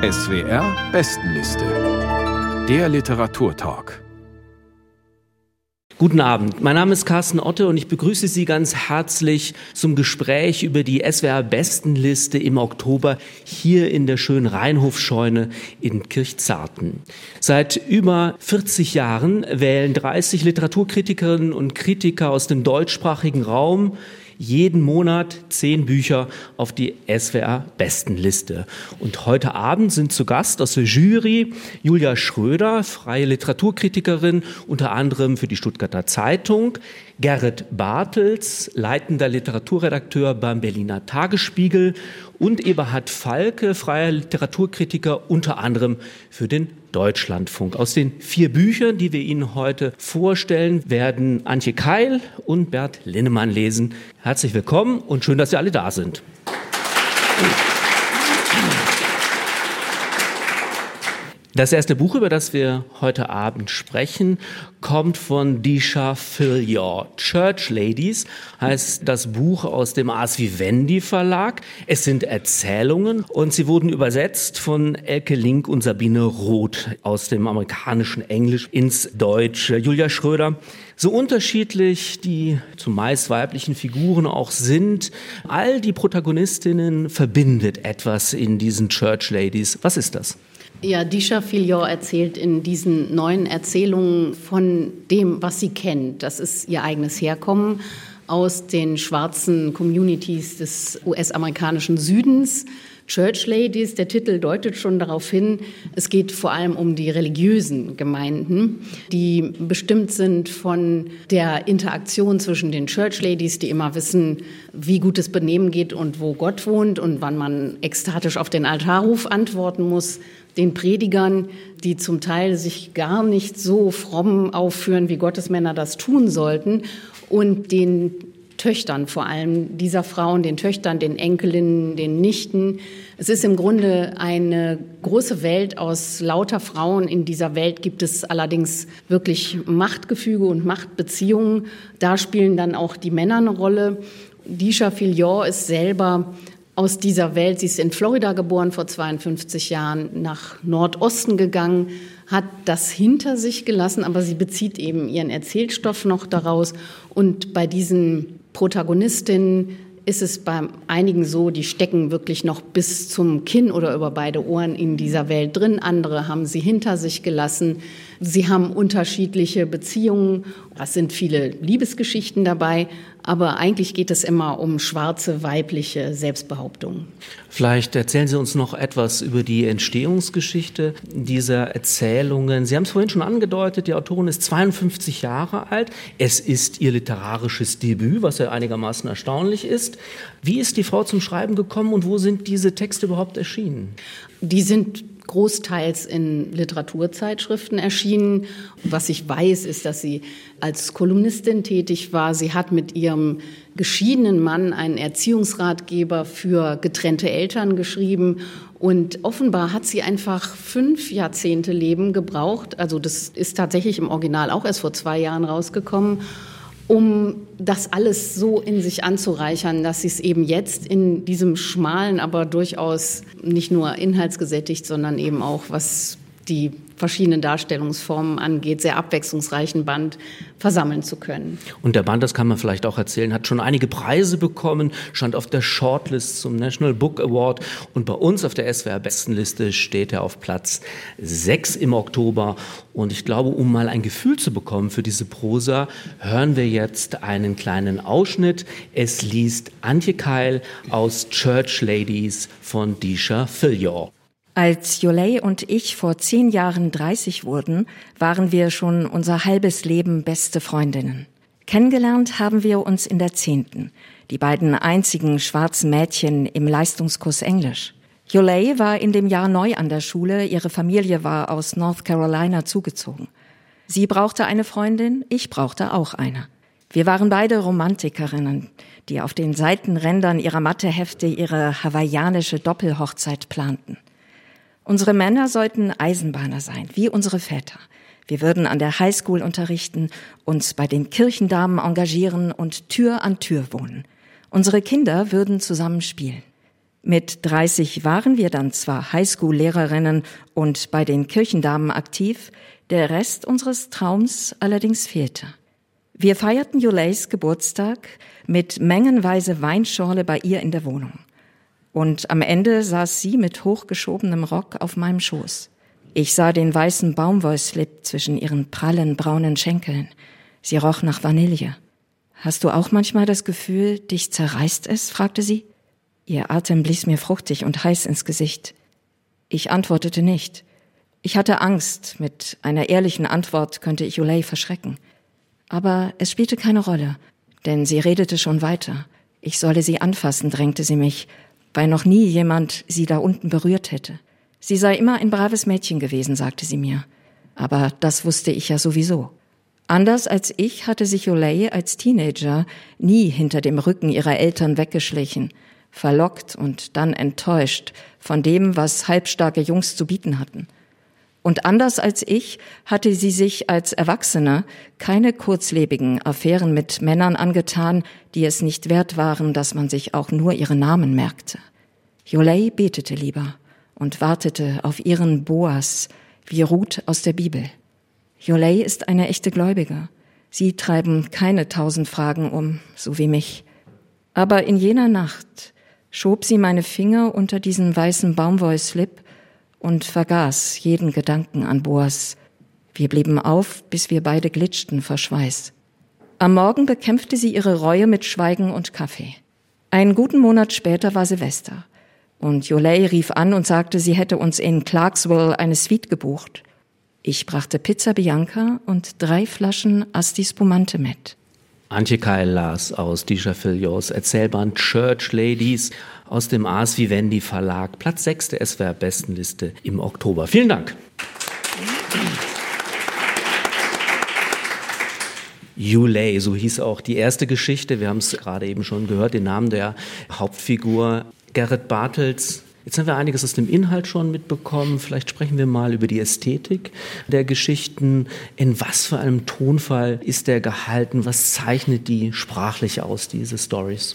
SWR Bestenliste. Der Literaturtalk. Guten Abend, mein Name ist Carsten Otte und ich begrüße Sie ganz herzlich zum Gespräch über die SWR Bestenliste im Oktober hier in der schönen Rheinhofscheune in Kirchzarten. Seit über 40 Jahren wählen 30 Literaturkritikerinnen und Kritiker aus dem deutschsprachigen Raum jeden Monat zehn Bücher auf die SWR-Bestenliste. Und heute Abend sind zu Gast aus der Jury Julia Schröder, freie Literaturkritikerin, unter anderem für die Stuttgarter Zeitung, Gerrit Bartels, leitender Literaturredakteur beim Berliner Tagesspiegel und Eberhard Falke, freier Literaturkritiker, unter anderem für den Deutschlandfunk. Aus den vier Büchern, die wir Ihnen heute vorstellen, werden Antje Keil und Bert Linnemann lesen. Herzlich willkommen und schön, dass Sie alle da sind. Das erste Buch, über das wir heute Abend sprechen, kommt von Disha Filyor. Church Ladies heißt das Buch aus dem Ars Vivendi Verlag. Es sind Erzählungen und sie wurden übersetzt von Elke Link und Sabine Roth aus dem amerikanischen Englisch ins Deutsche. Julia Schröder, so unterschiedlich die zumeist weiblichen Figuren auch sind, all die Protagonistinnen verbindet etwas in diesen Church Ladies. Was ist das? Ja, Disha Filior erzählt in diesen neuen Erzählungen von dem, was sie kennt. Das ist ihr eigenes Herkommen aus den schwarzen Communities des US-amerikanischen Südens. Church Ladies, der Titel deutet schon darauf hin, es geht vor allem um die religiösen Gemeinden, die bestimmt sind von der Interaktion zwischen den Church Ladies, die immer wissen, wie gutes Benehmen geht und wo Gott wohnt und wann man ekstatisch auf den Altarruf antworten muss, den Predigern, die zum Teil sich gar nicht so fromm aufführen, wie Gottesmänner das tun sollten, und den Töchtern vor allem dieser Frauen, den Töchtern, den Enkelinnen, den Nichten. Es ist im Grunde eine große Welt aus lauter Frauen. In dieser Welt gibt es allerdings wirklich Machtgefüge und Machtbeziehungen. Da spielen dann auch die Männer eine Rolle. Disha Filion ist selber aus dieser Welt. Sie ist in Florida geboren, vor 52 Jahren nach Nordosten gegangen, hat das hinter sich gelassen, aber sie bezieht eben ihren Erzählstoff noch daraus. Und bei diesen Protagonistinnen ist es bei einigen so, die stecken wirklich noch bis zum Kinn oder über beide Ohren in dieser Welt drin. Andere haben sie hinter sich gelassen. Sie haben unterschiedliche Beziehungen. Es sind viele Liebesgeschichten dabei, aber eigentlich geht es immer um schwarze weibliche Selbstbehauptungen. Vielleicht erzählen Sie uns noch etwas über die Entstehungsgeschichte dieser Erzählungen. Sie haben es vorhin schon angedeutet, die Autorin ist 52 Jahre alt. Es ist ihr literarisches Debüt, was ja einigermaßen erstaunlich ist. Wie ist die Frau zum Schreiben gekommen und wo sind diese Texte überhaupt erschienen? Die sind großteils in Literaturzeitschriften erschienen. Was ich weiß, ist, dass sie als Kolumnistin tätig war. Sie hat mit ihrem geschiedenen Mann einen Erziehungsratgeber für getrennte Eltern geschrieben. Und offenbar hat sie einfach fünf Jahrzehnte Leben gebraucht. Also das ist tatsächlich im Original auch erst vor zwei Jahren rausgekommen um das alles so in sich anzureichern, dass sie es eben jetzt in diesem schmalen, aber durchaus nicht nur inhaltsgesättigt, sondern eben auch was die verschiedenen Darstellungsformen angeht, sehr abwechslungsreichen Band versammeln zu können. Und der Band, das kann man vielleicht auch erzählen, hat schon einige Preise bekommen, stand auf der Shortlist zum National Book Award und bei uns auf der SWR Bestenliste steht er auf Platz 6 im Oktober. Und ich glaube, um mal ein Gefühl zu bekommen für diese Prosa, hören wir jetzt einen kleinen Ausschnitt. Es liest Antje Keil aus Church Ladies von Disha Filyor. Als Jolay und ich vor zehn Jahren 30 wurden, waren wir schon unser halbes Leben beste Freundinnen. Kennengelernt haben wir uns in der zehnten, die beiden einzigen schwarzen Mädchen im Leistungskurs Englisch. Jolay war in dem Jahr neu an der Schule, ihre Familie war aus North Carolina zugezogen. Sie brauchte eine Freundin, ich brauchte auch eine. Wir waren beide Romantikerinnen, die auf den Seitenrändern ihrer Mathehefte ihre hawaiianische Doppelhochzeit planten. Unsere Männer sollten Eisenbahner sein, wie unsere Väter. Wir würden an der Highschool unterrichten, uns bei den Kirchendamen engagieren und Tür an Tür wohnen. Unsere Kinder würden zusammen spielen. Mit 30 waren wir dann zwar Highschool-Lehrerinnen und bei den Kirchendamen aktiv, der Rest unseres Traums allerdings fehlte. Wir feierten Juleis Geburtstag mit mengenweise Weinschorle bei ihr in der Wohnung. Und am Ende saß sie mit hochgeschobenem Rock auf meinem Schoß. Ich sah den weißen Baumwollslip zwischen ihren prallen braunen Schenkeln. Sie roch nach Vanille. Hast du auch manchmal das Gefühl, dich zerreißt es? fragte sie. Ihr Atem blies mir fruchtig und heiß ins Gesicht. Ich antwortete nicht. Ich hatte Angst, mit einer ehrlichen Antwort könnte ich Ulay verschrecken. Aber es spielte keine Rolle, denn sie redete schon weiter. Ich solle sie anfassen, drängte sie mich, weil noch nie jemand sie da unten berührt hätte. Sie sei immer ein braves Mädchen gewesen, sagte sie mir. Aber das wusste ich ja sowieso. Anders als ich hatte sich Olay als Teenager nie hinter dem Rücken ihrer Eltern weggeschlichen, verlockt und dann enttäuscht von dem, was halbstarke Jungs zu bieten hatten. Und anders als ich hatte sie sich als Erwachsene keine kurzlebigen Affären mit Männern angetan, die es nicht wert waren, dass man sich auch nur ihre Namen merkte. Jolei betete lieber und wartete auf ihren Boas, wie Ruth aus der Bibel. Jolei ist eine echte Gläubige. Sie treiben keine tausend Fragen um, so wie mich. Aber in jener Nacht schob sie meine Finger unter diesen weißen Baumwollslip und vergaß jeden Gedanken an Boas. Wir blieben auf, bis wir beide glitschten vor Schweiß. Am Morgen bekämpfte sie ihre Reue mit Schweigen und Kaffee. Einen guten Monat später war Silvester. Und Jolay rief an und sagte, sie hätte uns in Clarksville eine Suite gebucht. Ich brachte Pizza Bianca und drei Flaschen Asti Spumante mit. Antje Keil las aus Disha Filios Erzählband Church Ladies aus dem Ars Vivendi Verlag. Platz 6 der SWR Bestenliste im Oktober. Vielen Dank. Yulei, so hieß auch die erste Geschichte. Wir haben es gerade eben schon gehört, den Namen der Hauptfigur. Gerrit Bartels Jetzt haben wir einiges aus dem Inhalt schon mitbekommen. Vielleicht sprechen wir mal über die Ästhetik der Geschichten. In was für einem Tonfall ist der gehalten? Was zeichnet die sprachlich aus, diese Stories?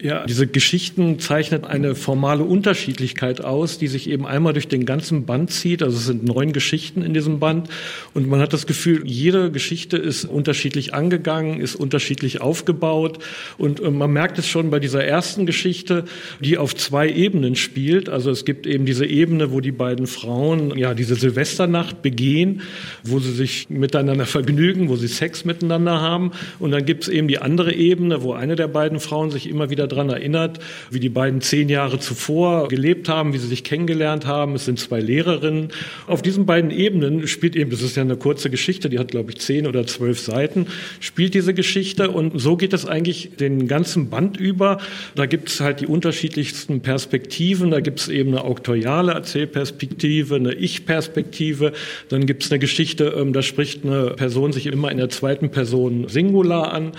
Ja, diese Geschichten zeichnen eine formale Unterschiedlichkeit aus, die sich eben einmal durch den ganzen Band zieht. Also es sind neun Geschichten in diesem Band und man hat das Gefühl, jede Geschichte ist unterschiedlich angegangen, ist unterschiedlich aufgebaut und äh, man merkt es schon bei dieser ersten Geschichte, die auf zwei Ebenen spielt. Also es gibt eben diese Ebene, wo die beiden Frauen ja diese Silvesternacht begehen, wo sie sich miteinander vergnügen, wo sie Sex miteinander haben und dann gibt es eben die andere Ebene, wo eine der beiden Frauen sich immer wieder daran erinnert, wie die beiden zehn Jahre zuvor gelebt haben, wie sie sich kennengelernt haben. Es sind zwei Lehrerinnen. Auf diesen beiden Ebenen spielt eben, das ist ja eine kurze Geschichte, die hat, glaube ich, zehn oder zwölf Seiten, spielt diese Geschichte. Und so geht es eigentlich den ganzen Band über. Da gibt es halt die unterschiedlichsten Perspektiven. Da gibt es eben eine auktoriale Erzählperspektive, eine Ich-Perspektive. Dann gibt es eine Geschichte, ähm, da spricht eine Person sich immer in der zweiten Person Singular an.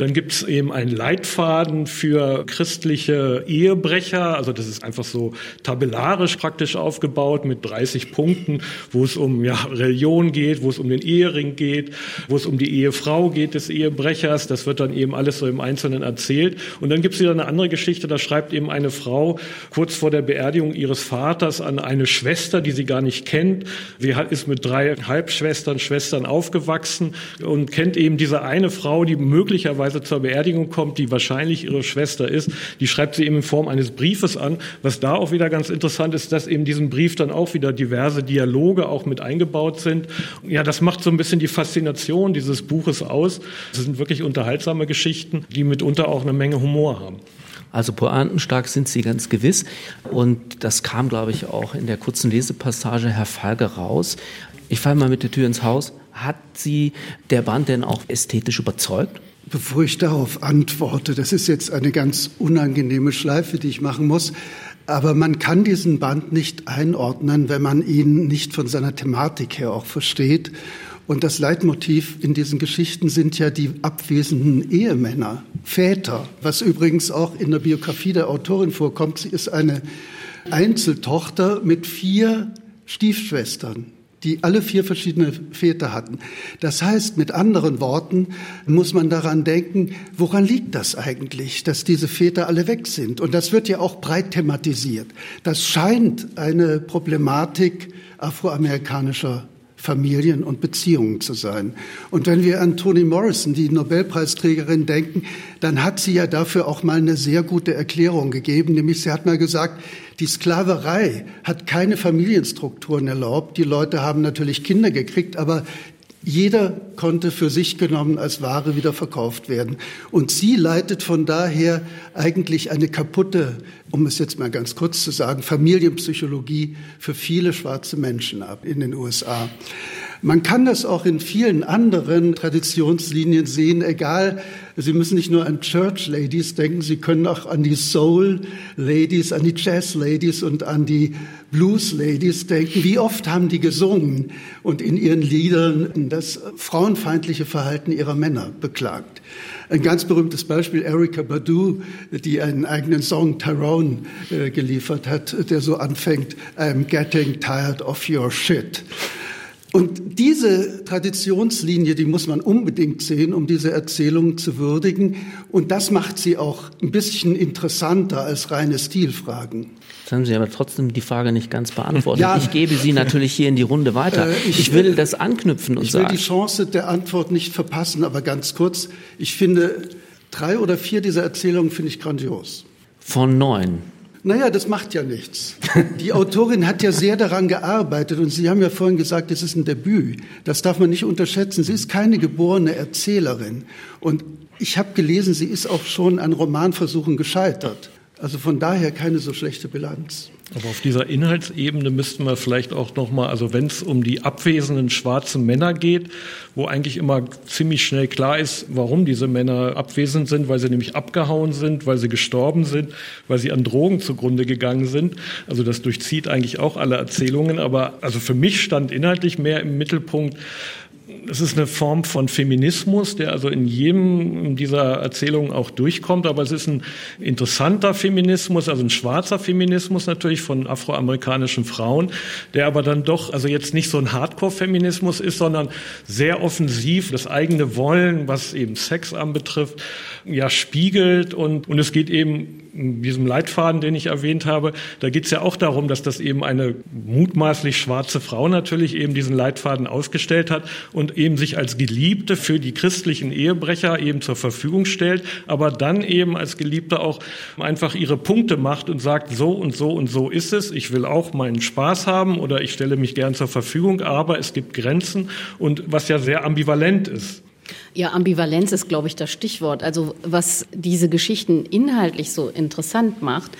Dann gibt es eben einen Leitfaden für christliche Ehebrecher. Also das ist einfach so tabellarisch praktisch aufgebaut mit 30 Punkten, wo es um ja, Religion geht, wo es um den Ehering geht, wo es um die Ehefrau geht des Ehebrechers. Das wird dann eben alles so im Einzelnen erzählt. Und dann gibt es wieder eine andere Geschichte, da schreibt eben eine Frau kurz vor der Beerdigung ihres Vaters an eine Schwester, die sie gar nicht kennt. Sie ist mit drei Halbschwestern, Schwestern aufgewachsen und kennt eben diese eine Frau, die möglicherweise Weise zur Beerdigung kommt, die wahrscheinlich ihre Schwester ist, die schreibt sie eben in Form eines Briefes an. Was da auch wieder ganz interessant ist, dass eben diesen Brief dann auch wieder diverse Dialoge auch mit eingebaut sind. Ja, das macht so ein bisschen die Faszination dieses Buches aus. Es sind wirklich unterhaltsame Geschichten, die mitunter auch eine Menge Humor haben. Also pointenstark sind sie ganz gewiss. Und das kam, glaube ich, auch in der kurzen Lesepassage Herr Falke raus. Ich falle mal mit der Tür ins Haus. Hat Sie der Band denn auch ästhetisch überzeugt? Bevor ich darauf antworte, das ist jetzt eine ganz unangenehme Schleife, die ich machen muss, aber man kann diesen Band nicht einordnen, wenn man ihn nicht von seiner Thematik her auch versteht. Und das Leitmotiv in diesen Geschichten sind ja die abwesenden Ehemänner, Väter, was übrigens auch in der Biografie der Autorin vorkommt. Sie ist eine Einzeltochter mit vier Stiefschwestern die alle vier verschiedene Väter hatten. Das heißt, mit anderen Worten muss man daran denken, woran liegt das eigentlich, dass diese Väter alle weg sind? Und das wird ja auch breit thematisiert. Das scheint eine Problematik afroamerikanischer Familien und Beziehungen zu sein. Und wenn wir an Toni Morrison, die Nobelpreisträgerin, denken, dann hat sie ja dafür auch mal eine sehr gute Erklärung gegeben, nämlich sie hat mal gesagt, die Sklaverei hat keine Familienstrukturen erlaubt. Die Leute haben natürlich Kinder gekriegt, aber jeder konnte für sich genommen als Ware wieder verkauft werden. Und sie leitet von daher eigentlich eine kaputte, um es jetzt mal ganz kurz zu sagen, Familienpsychologie für viele schwarze Menschen ab in den USA. Man kann das auch in vielen anderen Traditionslinien sehen, egal, Sie müssen nicht nur an Church Ladies denken, Sie können auch an die Soul Ladies, an die Jazz Ladies und an die Blues Ladies denken. Wie oft haben die gesungen und in ihren Liedern das frauenfeindliche Verhalten ihrer Männer beklagt? Ein ganz berühmtes Beispiel, Erika Badu, die einen eigenen Song Tyrone äh, geliefert hat, der so anfängt, I'm getting tired of your shit. Und diese Traditionslinie, die muss man unbedingt sehen, um diese Erzählung zu würdigen. Und das macht sie auch ein bisschen interessanter als reine Stilfragen. Jetzt haben Sie aber trotzdem die Frage nicht ganz beantwortet. Ja, ich gebe sie natürlich hier in die Runde weiter. Äh, ich, ich, will das anknüpfen und sagen. Ich will die Chance der Antwort nicht verpassen, aber ganz kurz. Ich finde, drei oder vier dieser Erzählungen finde ich grandios. Von neun. Naja, das macht ja nichts. Die Autorin hat ja sehr daran gearbeitet und Sie haben ja vorhin gesagt, es ist ein Debüt. Das darf man nicht unterschätzen. Sie ist keine geborene Erzählerin. Und ich habe gelesen, sie ist auch schon an Romanversuchen gescheitert. Also von daher keine so schlechte Bilanz. Aber auf dieser Inhaltsebene müssten wir vielleicht auch nochmal, also wenn es um die abwesenden schwarzen Männer geht, wo eigentlich immer ziemlich schnell klar ist, warum diese Männer abwesend sind, weil sie nämlich abgehauen sind, weil sie gestorben sind, weil sie an Drogen zugrunde gegangen sind. Also das durchzieht eigentlich auch alle Erzählungen. Aber also für mich stand inhaltlich mehr im Mittelpunkt, es ist eine Form von Feminismus, der also in jedem dieser Erzählungen auch durchkommt, aber es ist ein interessanter Feminismus, also ein schwarzer Feminismus natürlich von afroamerikanischen Frauen, der aber dann doch also jetzt nicht so ein Hardcore-Feminismus ist, sondern sehr offensiv das eigene Wollen, was eben Sex anbetrifft, ja spiegelt und, und es geht eben in diesem Leitfaden, den ich erwähnt habe, da geht es ja auch darum, dass das eben eine mutmaßlich schwarze Frau natürlich eben diesen Leitfaden ausgestellt hat und eben sich als Geliebte für die christlichen Ehebrecher eben zur Verfügung stellt, aber dann eben als Geliebte auch einfach ihre Punkte macht und sagt, so und so und so ist es, ich will auch meinen Spaß haben oder ich stelle mich gern zur Verfügung, aber es gibt Grenzen und was ja sehr ambivalent ist. Ja, Ambivalenz ist, glaube ich, das Stichwort. Also was diese Geschichten inhaltlich so interessant macht,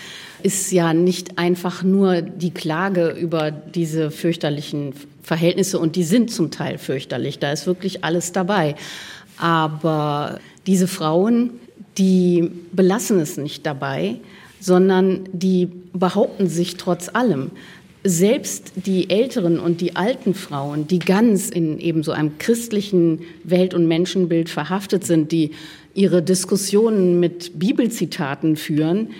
ist ja nicht einfach nur die Klage über diese fürchterlichen Verhältnisse und die sind zum Teil fürchterlich. Da ist wirklich alles dabei. Aber diese Frauen, die belassen es nicht dabei, sondern die behaupten sich trotz allem selbst die älteren und die alten Frauen, die ganz in eben so einem christlichen Welt- und Menschenbild verhaftet sind, die ihre Diskussionen mit Bibelzitaten führen,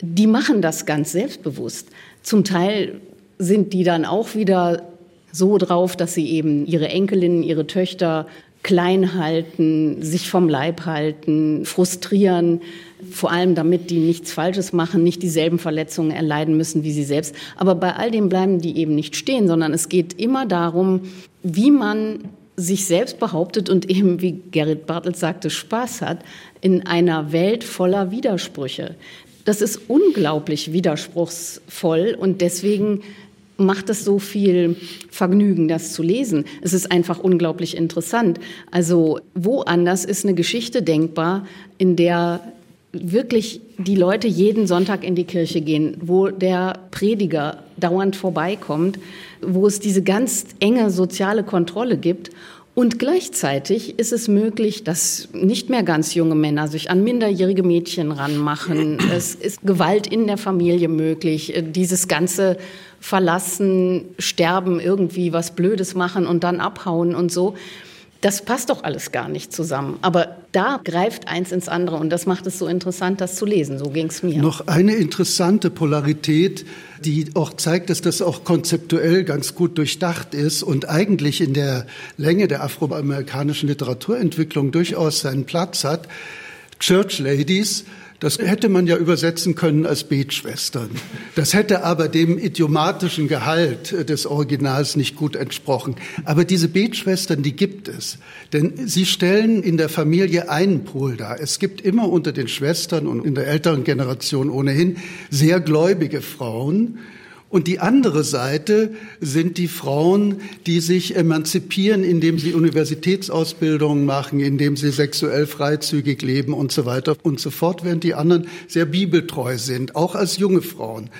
die machen das ganz selbstbewusst. Zum Teil sind die dann auch wieder so drauf, dass sie eben ihre Enkelinnen, ihre Töchter klein halten, sich vom Leib halten, frustrieren, vor allem damit die nichts Falsches machen, nicht dieselben Verletzungen erleiden müssen wie sie selbst. Aber bei all dem bleiben die eben nicht stehen, sondern es geht immer darum, wie man sich selbst behauptet und eben, wie Gerrit Bartels sagte, Spaß hat in einer Welt voller Widersprüche. Das ist unglaublich widerspruchsvoll und deswegen macht es so viel Vergnügen, das zu lesen. Es ist einfach unglaublich interessant. Also woanders ist eine Geschichte denkbar, in der wirklich die Leute jeden Sonntag in die Kirche gehen, wo der Prediger dauernd vorbeikommt, wo es diese ganz enge soziale Kontrolle gibt. Und gleichzeitig ist es möglich, dass nicht mehr ganz junge Männer sich an minderjährige Mädchen ranmachen. Es ist Gewalt in der Familie möglich. Dieses ganze Verlassen, Sterben, irgendwie was Blödes machen und dann abhauen und so das passt doch alles gar nicht zusammen. Aber da greift eins ins andere und das macht es so interessant, das zu lesen. So ging es mir. Noch eine interessante Polarität, die auch zeigt, dass das auch konzeptuell ganz gut durchdacht ist und eigentlich in der Länge der afroamerikanischen Literaturentwicklung durchaus seinen Platz hat. Church Ladies das hätte man ja übersetzen können als Betschwestern. Das hätte aber dem idiomatischen Gehalt des Originals nicht gut entsprochen. Aber diese Betschwestern, die gibt es. Denn sie stellen in der Familie einen Pol dar. Es gibt immer unter den Schwestern und in der älteren Generation ohnehin sehr gläubige Frauen, und die andere Seite sind die Frauen, die sich emanzipieren, indem sie Universitätsausbildungen machen, indem sie sexuell freizügig leben und so weiter und so fort, während die anderen sehr bibeltreu sind, auch als junge Frauen.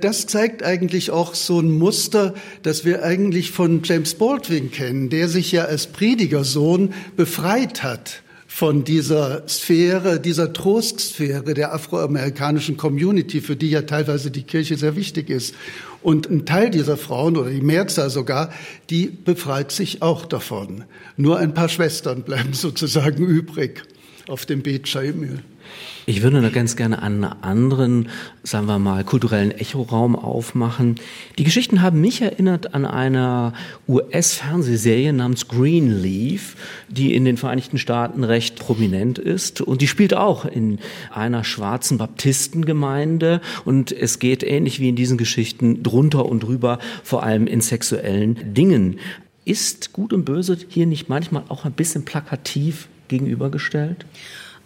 Das zeigt eigentlich auch so ein Muster, das wir eigentlich von James Baldwin kennen, der sich ja als Predigersohn befreit hat von dieser Sphäre, dieser Trostsphäre der afroamerikanischen Community, für die ja teilweise die Kirche sehr wichtig ist. Und ein Teil dieser Frauen oder die Mehrzahl sogar, die befreit sich auch davon. Nur ein paar Schwestern bleiben sozusagen übrig auf dem Beet Chaimül. Ich würde noch ganz gerne einen anderen, sagen wir mal, kulturellen Echoraum aufmachen. Die Geschichten haben mich erinnert an eine US-Fernsehserie namens Greenleaf, die in den Vereinigten Staaten recht prominent ist. Und die spielt auch in einer schwarzen Baptistengemeinde. Und es geht ähnlich wie in diesen Geschichten drunter und drüber, vor allem in sexuellen Dingen. Ist Gut und Böse hier nicht manchmal auch ein bisschen plakativ gegenübergestellt?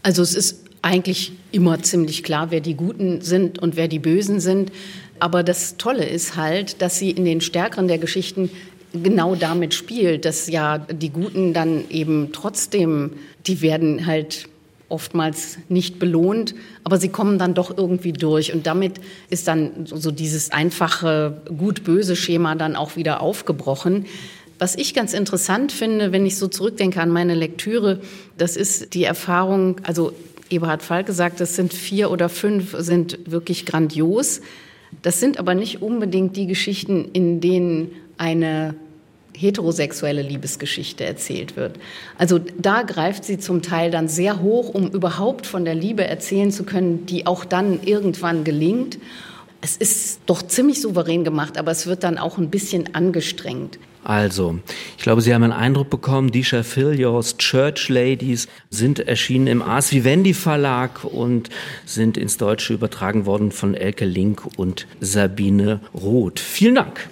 Also es ist eigentlich immer ziemlich klar, wer die Guten sind und wer die Bösen sind. Aber das Tolle ist halt, dass sie in den Stärkeren der Geschichten genau damit spielt, dass ja die Guten dann eben trotzdem, die werden halt oftmals nicht belohnt, aber sie kommen dann doch irgendwie durch. Und damit ist dann so dieses einfache gut-böse Schema dann auch wieder aufgebrochen. Was ich ganz interessant finde, wenn ich so zurückdenke an meine Lektüre, das ist die Erfahrung, also Eberhard Falk gesagt, das sind vier oder fünf, sind wirklich grandios. Das sind aber nicht unbedingt die Geschichten, in denen eine heterosexuelle Liebesgeschichte erzählt wird. Also da greift sie zum Teil dann sehr hoch, um überhaupt von der Liebe erzählen zu können, die auch dann irgendwann gelingt. Es ist doch ziemlich souverän gemacht, aber es wird dann auch ein bisschen angestrengt. Also, ich glaube, Sie haben einen Eindruck bekommen, Disha Filios Church Ladies sind erschienen im Ars Vivendi Verlag und sind ins Deutsche übertragen worden von Elke Link und Sabine Roth. Vielen Dank.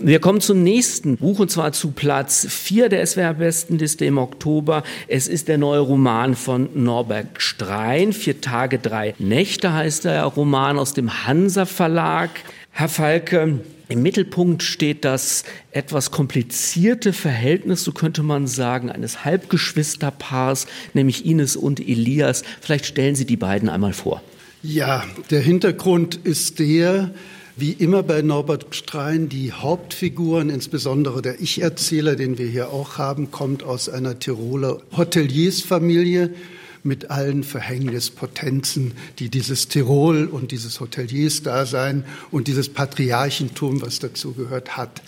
Wir kommen zum nächsten Buch und zwar zu Platz 4 der SWR-Bestenliste im Oktober. Es ist der neue Roman von Norbert Strein. Vier Tage, drei Nächte heißt der Roman aus dem Hansa Verlag. Herr Falke, im Mittelpunkt steht das etwas komplizierte Verhältnis, so könnte man sagen, eines Halbgeschwisterpaars, nämlich Ines und Elias. Vielleicht stellen Sie die beiden einmal vor. Ja, der Hintergrund ist der, wie immer bei Norbert Strein, die Hauptfiguren, insbesondere der Ich-Erzähler, den wir hier auch haben, kommt aus einer Tiroler Hoteliersfamilie mit allen Verhängnispotenzen, die dieses Tirol und dieses Hoteliersdasein und dieses Patriarchentum, was dazugehört, hat.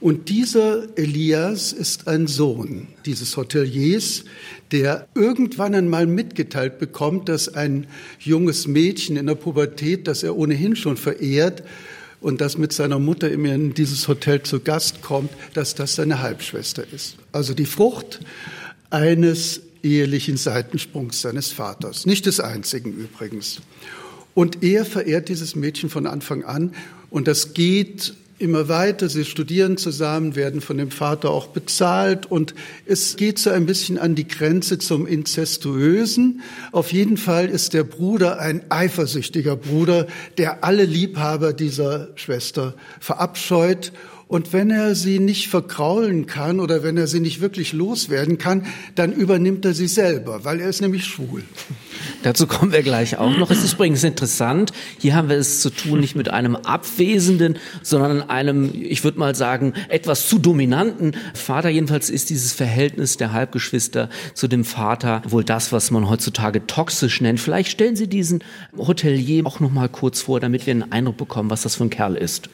Und dieser Elias ist ein Sohn dieses Hoteliers, der irgendwann einmal mitgeteilt bekommt, dass ein junges Mädchen in der Pubertät, das er ohnehin schon verehrt und das mit seiner Mutter in dieses Hotel zu Gast kommt, dass das seine Halbschwester ist. Also die Frucht eines ehelichen Seitensprungs seines Vaters. Nicht des einzigen übrigens. Und er verehrt dieses Mädchen von Anfang an und das geht immer weiter. Sie studieren zusammen, werden von dem Vater auch bezahlt und es geht so ein bisschen an die Grenze zum Inzestuösen. Auf jeden Fall ist der Bruder ein eifersüchtiger Bruder, der alle Liebhaber dieser Schwester verabscheut Und wenn er sie nicht verkraulen kann oder wenn er sie nicht wirklich loswerden kann, dann übernimmt er sie selber, weil er ist nämlich schwul. Dazu kommen wir gleich auch noch. Es ist übrigens interessant, hier haben wir es zu tun nicht mit einem abwesenden, sondern einem, ich würde mal sagen, etwas zu dominanten Vater. Jedenfalls ist dieses Verhältnis der Halbgeschwister zu dem Vater wohl das, was man heutzutage toxisch nennt. Vielleicht stellen Sie diesen Hotelier auch noch mal kurz vor, damit wir einen Eindruck bekommen, was das für ein Kerl ist.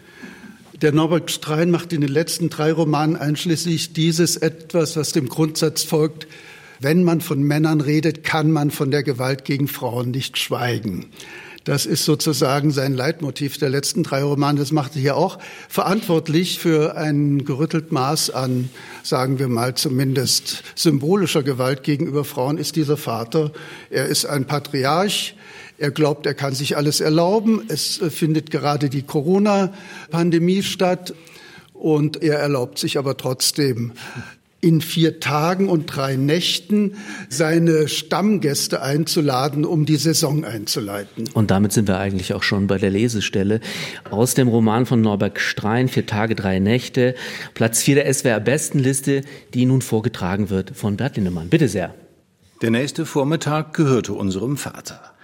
Der Norbert Strein macht in den letzten drei Romanen einschließlich dieses etwas, was dem Grundsatz folgt, wenn man von Männern redet, kann man von der Gewalt gegen Frauen nicht schweigen. Das ist sozusagen sein Leitmotiv der letzten drei Romane. Das macht er hier auch verantwortlich für ein gerüttelt Maß an, sagen wir mal, zumindest symbolischer Gewalt gegenüber Frauen ist dieser Vater. Er ist ein Patriarch. Er glaubt, er kann sich alles erlauben. Es äh, findet gerade die Corona-Pandemie statt. Und er erlaubt sich aber trotzdem in vier Tagen und drei Nächten seine Stammgäste einzuladen, um die Saison einzuleiten. Und damit sind wir eigentlich auch schon bei der Lesestelle aus dem Roman von Norbert Strein, Vier Tage, drei Nächte, Platz vier der SWR-Bestenliste, die nun vorgetragen wird von Bert Lindemann. Bitte sehr. Der nächste Vormittag gehörte unserem Vater.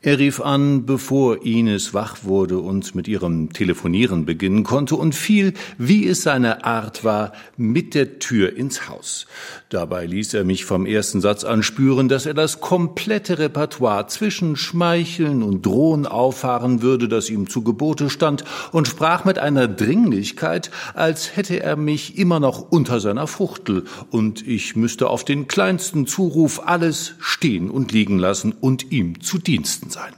Er rief an, bevor Ines wach wurde und mit ihrem Telefonieren beginnen konnte und fiel, wie es seine Art war, mit der Tür ins Haus. Dabei ließ er mich vom ersten Satz an spüren, dass er das komplette Repertoire zwischen Schmeicheln und Drohen auffahren würde, das ihm zu Gebote stand, und sprach mit einer Dringlichkeit, als hätte er mich immer noch unter seiner Fuchtel, und ich müsste auf den kleinsten Zuruf alles stehen und liegen lassen und ihm zu Diensten gewesen sein.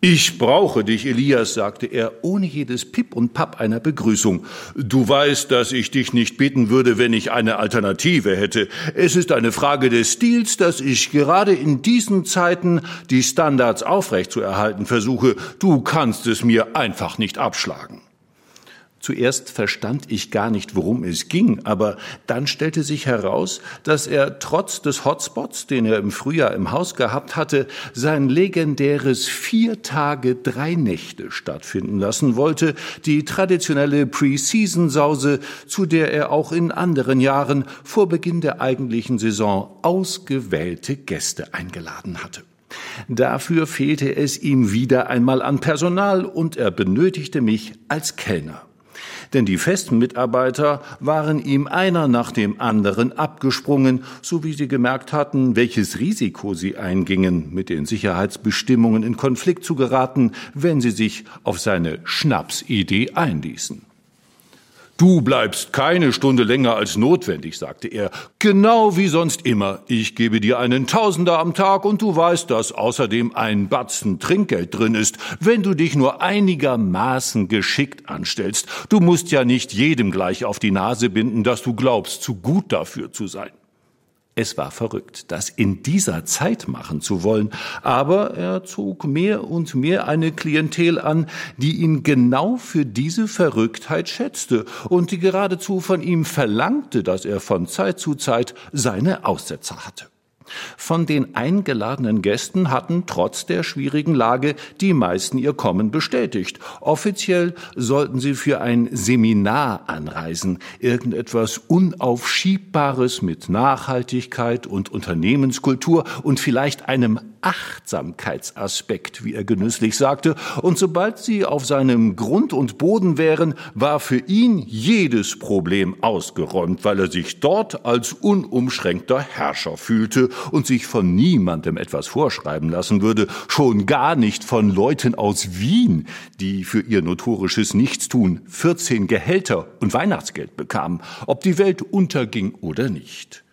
Ich brauche dich, Elias, sagte er, ohne jedes Pip und Papp einer Begrüßung. Du weißt, dass ich dich nicht bitten würde, wenn ich eine Alternative hätte. Es ist eine Frage des Stils, dass ich gerade in diesen Zeiten die Standards aufrechtzuerhalten versuche. Du kannst es mir einfach nicht abschlagen. Zuerst verstand ich gar nicht, worum es ging, aber dann stellte sich heraus, dass er trotz des Hotspots, den er im Frühjahr im Haus gehabt hatte, sein legendäres vier Tage, drei Nächte stattfinden lassen wollte, die traditionelle Pre-Season-Sause, zu der er auch in anderen Jahren vor Beginn der eigentlichen Saison ausgewählte Gäste eingeladen hatte. Dafür fehlte es ihm wieder einmal an Personal und er benötigte mich als Kellner denn die festen Mitarbeiter waren ihm einer nach dem anderen abgesprungen, so wie sie gemerkt hatten, welches Risiko sie eingingen, mit den Sicherheitsbestimmungen in Konflikt zu geraten, wenn sie sich auf seine Schnapsidee einließen. Du bleibst keine Stunde länger als notwendig, sagte er, genau wie sonst immer. Ich gebe dir einen Tausender am Tag und du weißt, dass außerdem ein Batzen Trinkgeld drin ist, wenn du dich nur einigermaßen geschickt anstellst. Du musst ja nicht jedem gleich auf die Nase binden, dass du glaubst, zu gut dafür zu sein. Es war verrückt, das in dieser Zeit machen zu wollen, aber er zog mehr und mehr eine Klientel an, die ihn genau für diese Verrücktheit schätzte und die geradezu von ihm verlangte, dass er von Zeit zu Zeit seine Aussetzer hatte. Von den eingeladenen Gästen hatten trotz der schwierigen Lage die meisten ihr Kommen bestätigt. Offiziell sollten sie für ein Seminar anreisen, irgendetwas Unaufschiebbares mit Nachhaltigkeit und Unternehmenskultur und vielleicht einem Achtsamkeitsaspekt, wie er genüsslich sagte, und sobald sie auf seinem Grund und Boden wären, war für ihn jedes Problem ausgeräumt, weil er sich dort als unumschränkter Herrscher fühlte und sich von niemandem etwas vorschreiben lassen würde, schon gar nicht von Leuten aus Wien, die für ihr notorisches Nichtstun 14 Gehälter und Weihnachtsgeld bekamen, ob die Welt unterging oder nicht.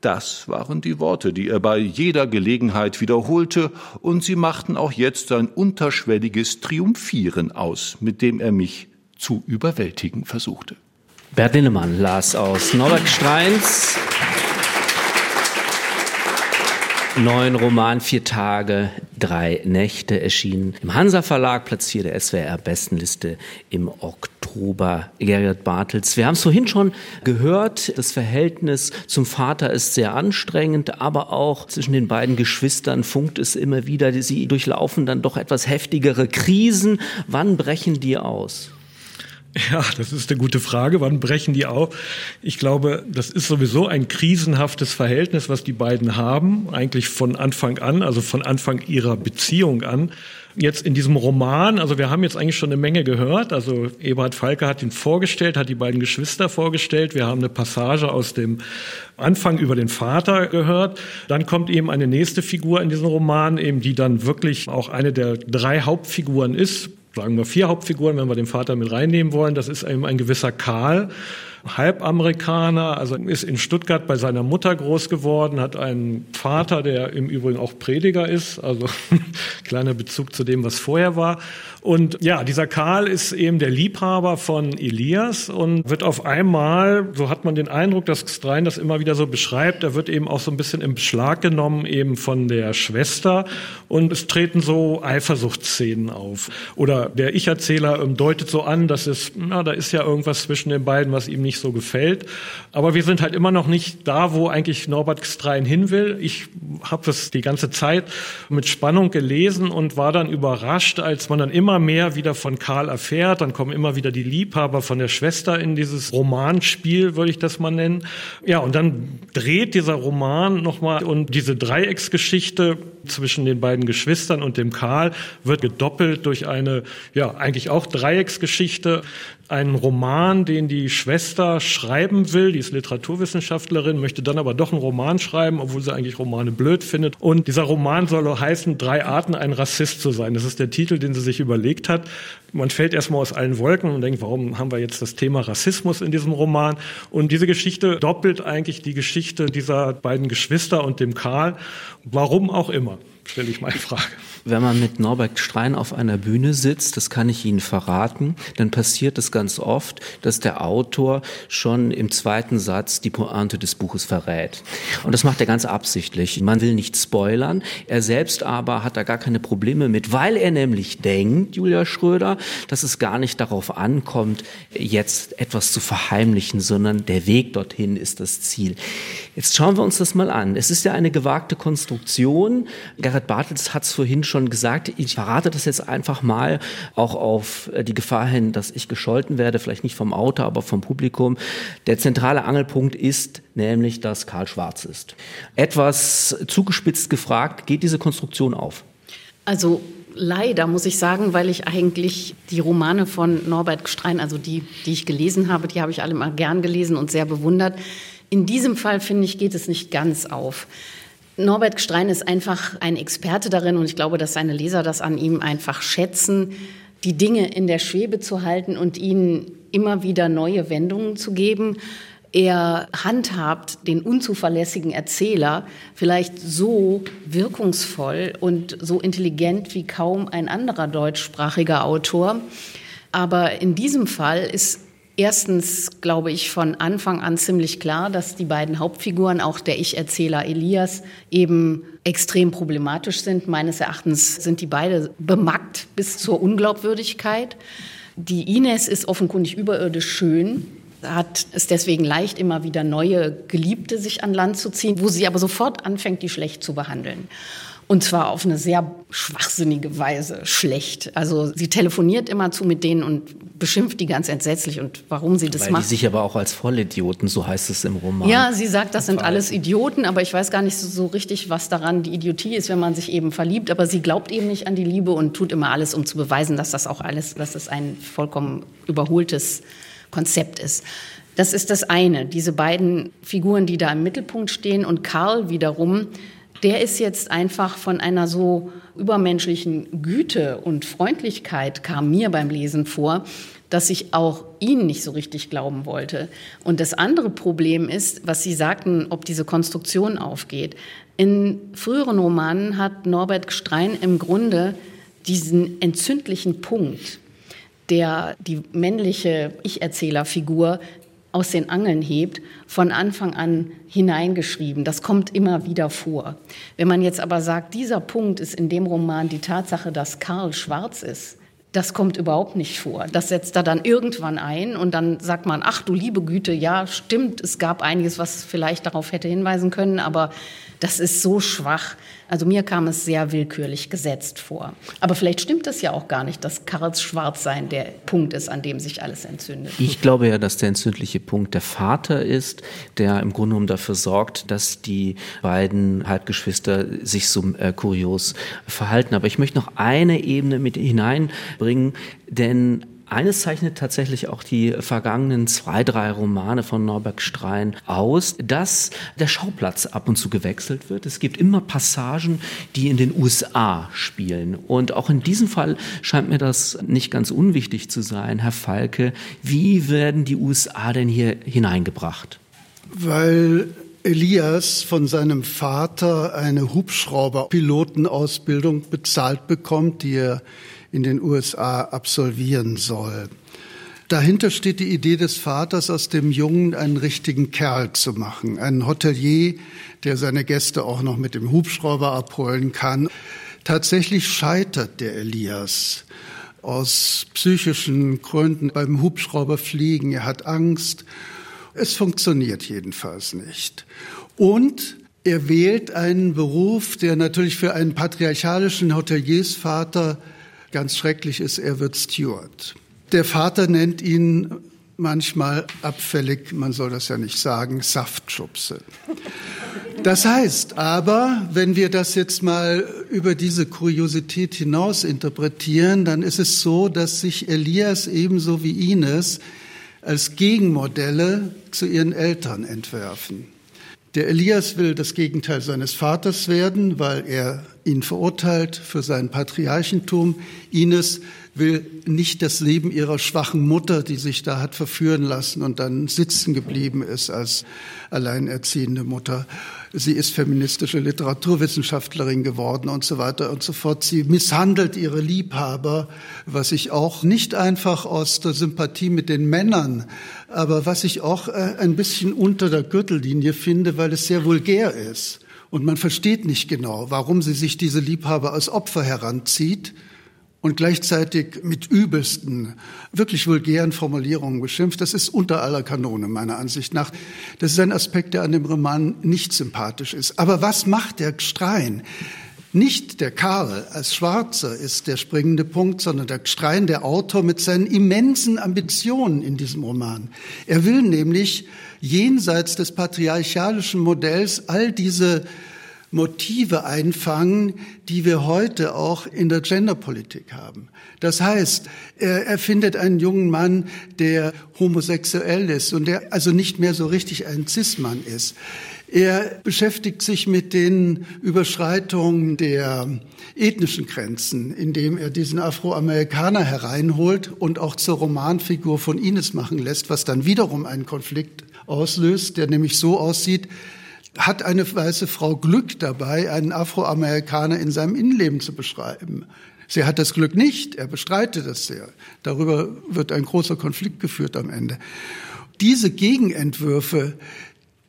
Das waren die Worte, die er bei jeder Gelegenheit wiederholte, und sie machten auch jetzt sein unterschwelliges Triumphieren aus, mit dem er mich zu überwältigen versuchte. Bert Linnemann las aus Norbert Streins neuen Roman Vier Tage, drei Nächte erschienen im Hansa Verlag, Platz 4 der SWR Bestenliste im Oktober. Gerhard Bartels, wir haben es vorhin schon gehört, das Verhältnis zum Vater ist sehr anstrengend, aber auch zwischen den beiden Geschwistern funkt es immer wieder. Sie durchlaufen dann doch etwas heftigere Krisen. Wann brechen die aus? Ja, das ist eine gute Frage. Wann brechen die auf? Ich glaube, das ist sowieso ein krisenhaftes Verhältnis, was die beiden haben, eigentlich von Anfang an, also von Anfang ihrer Beziehung an. Jetzt in diesem Roman, also wir haben jetzt eigentlich schon eine Menge gehört. Also Eberhard Falke hat ihn vorgestellt, hat die beiden Geschwister vorgestellt. Wir haben eine Passage aus dem Anfang über den Vater gehört. Dann kommt eben eine nächste Figur in diesem Roman, eben die dann wirklich auch eine der drei Hauptfiguren ist sagen wir vier Hauptfiguren, wenn wir den Vater mit reinnehmen wollen. Das ist eben ein gewisser Karl, Halbamerikaner, also ist in Stuttgart bei seiner Mutter groß geworden, hat einen Vater, der im Übrigen auch Prediger ist, also kleiner Bezug zu dem, was vorher war. Und ja, dieser Karl ist eben der Liebhaber von Elias und wird auf einmal, so hat man den Eindruck, dass Strein das immer wieder so beschreibt, er wird eben auch so ein bisschen im Beschlag genommen eben von der Schwester und es treten so Eifersuchtsszenen auf. Oder der Ich-Erzähler ähm, deutet so an, dass es, na, da ist ja irgendwas zwischen den beiden, was ihm nicht so gefällt. Aber wir sind halt immer noch nicht da, wo eigentlich Norbert Strein hin will. Ich habe das die ganze Zeit mit Spannung gelesen und war dann überrascht, als man dann immer mehr wieder von Karl erfährt. Dann kommen immer wieder die Liebhaber von der Schwester in dieses Romanspiel, würde ich das mal nennen. Ja, und dann dreht dieser Roman nochmal und diese Dreiecksgeschichte zwischen den beiden Geschwistern und dem Karl wird gedoppelt durch eine, ja, eigentlich auch Dreiecksgeschichte einen Roman, den die Schwester schreiben will. Die ist Literaturwissenschaftlerin, möchte dann aber doch einen Roman schreiben, obwohl sie eigentlich Romane blöd findet. Und dieser Roman soll heißen, drei Arten, ein Rassist zu sein. Das ist der Titel, den sie sich überlegt hat. Man fällt erstmal aus allen Wolken und denkt, warum haben wir jetzt das Thema Rassismus in diesem Roman? Und diese Geschichte doppelt eigentlich die Geschichte dieser beiden Geschwister und dem Karl. Warum auch immer, stelle ich in Frage. Wenn man mit Norbert Strein auf einer Bühne sitzt, das kann ich Ihnen verraten, dann passiert es ganz oft, dass der Autor schon im zweiten Satz die Pointe des Buches verrät. Und das macht er ganz absichtlich. Man will nicht spoilern. Er selbst aber hat da gar keine Probleme mit, weil er nämlich denkt, Julia Schröder, dass es gar nicht darauf ankommt, jetzt etwas zu verheimlichen, sondern der Weg dorthin ist das Ziel. Jetzt schauen wir uns das mal an. Es ist ja eine gewagte Konstruktion. Gerhard Bartels hat es vorhin schon gesagt, ich verrate das jetzt einfach mal, auch auf äh, die Gefahr hin, dass ich gescholten werde, vielleicht nicht vom Autor, aber vom Publikum. Der zentrale Angelpunkt ist nämlich, dass Karl Schwarz ist. Etwas zugespitzt gefragt, geht diese Konstruktion auf? Also leider muss ich sagen, weil ich eigentlich die Romane von Norbert Gstrein, also die, die ich gelesen habe, die habe ich alle mal gern gelesen und sehr bewundert. In diesem Fall, finde ich, geht es nicht ganz auf. Norbert Strein ist einfach ein Experte darin und ich glaube, dass seine Leser das an ihm einfach schätzen, die Dinge in der Schwebe zu halten und ihnen immer wieder neue Wendungen zu geben. Er handhabt den unzuverlässigen Erzähler vielleicht so wirkungsvoll und so intelligent wie kaum ein anderer deutschsprachiger Autor. Aber in diesem Fall ist erstens, glaube ich, von Anfang an ziemlich klar, dass die beiden Hauptfiguren, auch der Ich-Erzähler Elias, eben extrem problematisch sind. Meines Erachtens sind die beide bemackt bis zur Unglaubwürdigkeit. Die Ines ist offenkundig überirdisch schön, hat es deswegen leicht, immer wieder neue Geliebte sich an Land zu ziehen, wo sie aber sofort anfängt, die schlecht zu behandeln. Und zwar auf eine sehr schwachsinnige Weise schlecht. Also sie telefoniert immer zu mit denen und beschimpft die ganz entsetzlich und warum sie das Weil macht. Die sich aber auch als Vollidioten, so heißt es im Roman. Ja, sie sagt, das sind alles Idioten, aber ich weiß gar nicht so, so richtig, was daran die Idiotie ist, wenn man sich eben verliebt. Aber sie glaubt eben nicht an die Liebe und tut immer alles, um zu beweisen, dass das auch alles, dass es ein vollkommen überholtes Konzept ist. Das ist das eine. Diese beiden Figuren, die da im Mittelpunkt stehen und Karl wiederum, der ist jetzt einfach von einer so übermenschlichen Güte und Freundlichkeit, kam mir beim Lesen vor, dass ich auch ihn nicht so richtig glauben wollte. Und das andere Problem ist, was Sie sagten, ob diese Konstruktion aufgeht. In früheren Romanen hat Norbert Strein im Grunde diesen entzündlichen Punkt, der die männliche Ich-Erzählerfigur aus den Angeln hebt, von Anfang an hineingeschrieben. Das kommt immer wieder vor. Wenn man jetzt aber sagt, dieser Punkt ist in dem Roman die Tatsache, dass Karl schwarz ist, Das kommt überhaupt nicht vor. Das setzt da dann irgendwann ein und dann sagt man, ach du liebe Güte, ja, stimmt, es gab einiges, was vielleicht darauf hätte hinweisen können, aber das ist so schwach. Also mir kam es sehr willkürlich gesetzt vor. Aber vielleicht stimmt es ja auch gar nicht, dass Karls Schwarzsein der Punkt ist, an dem sich alles entzündet. Ich glaube ja, dass der entzündliche Punkt der Vater ist, der im Grunde genommen dafür sorgt, dass die beiden Halbgeschwister sich so äh, kurios verhalten. Aber ich möchte noch eine Ebene mit hineinbringen, denn eines zeichnet tatsächlich auch die vergangenen zwei, drei Romane von Norberg Strein aus, dass der Schauplatz ab und zu gewechselt wird. Es gibt immer Passagen, die in den USA spielen. Und auch in diesem Fall scheint mir das nicht ganz unwichtig zu sein, Herr Falke. Wie werden die USA denn hier hineingebracht? Weil Elias von seinem Vater eine Hubschrauberpilotenausbildung bezahlt bekommt, die er in den USA absolvieren soll. Dahinter steht die Idee des Vaters, aus dem Jungen einen richtigen Kerl zu machen, einen Hotelier, der seine Gäste auch noch mit dem Hubschrauber abholen kann. Tatsächlich scheitert der Elias aus psychischen Gründen beim Hubschrauberfliegen. Er hat Angst. Es funktioniert jedenfalls nicht. Und er wählt einen Beruf, der natürlich für einen patriarchalischen Hoteliersvater ganz schrecklich ist, er wird Steward. Der Vater nennt ihn manchmal abfällig, man soll das ja nicht sagen, Saftschubse. Das heißt aber, wenn wir das jetzt mal über diese Kuriosität hinaus interpretieren, dann ist es so, dass sich Elias ebenso wie Ines als Gegenmodelle zu ihren Eltern entwerfen. Der Elias will das Gegenteil seines Vaters werden, weil er ihn verurteilt für sein Patriarchentum. Ines will nicht das Leben ihrer schwachen Mutter, die sich da hat verführen lassen und dann sitzen geblieben ist als alleinerziehende Mutter. Sie ist feministische Literaturwissenschaftlerin geworden und so weiter und so fort. Sie misshandelt ihre Liebhaber, was ich auch nicht einfach aus der Sympathie mit den Männern, aber was ich auch äh, ein bisschen unter der Gürtellinie finde, weil es sehr vulgär ist. Und man versteht nicht genau, warum sie sich diese Liebhaber als Opfer heranzieht und gleichzeitig mit übelsten, wirklich vulgären Formulierungen beschimpft. Das ist unter aller Kanone, meiner Ansicht nach. Das ist ein Aspekt, der an dem Roman nicht sympathisch ist. Aber was macht der Strein? Nicht der Karl als Schwarzer ist der springende Punkt, sondern der Strein, der Autor mit seinen immensen Ambitionen in diesem Roman. Er will nämlich jenseits des patriarchalischen Modells all diese Motive einfangen, die wir heute auch in der Genderpolitik haben. Das heißt, er, er findet einen jungen Mann, der homosexuell ist und der also nicht mehr so richtig ein Cis-Mann ist. Er beschäftigt sich mit den Überschreitungen der ethnischen Grenzen, indem er diesen Afroamerikaner hereinholt und auch zur Romanfigur von Ines machen lässt, was dann wiederum einen Konflikt auslöst, der nämlich so aussieht, hat eine weiße Frau Glück dabei, einen Afroamerikaner in seinem Innenleben zu beschreiben. Sie hat das Glück nicht, er bestreitet es sehr. Darüber wird ein großer Konflikt geführt am Ende. Diese Gegenentwürfe,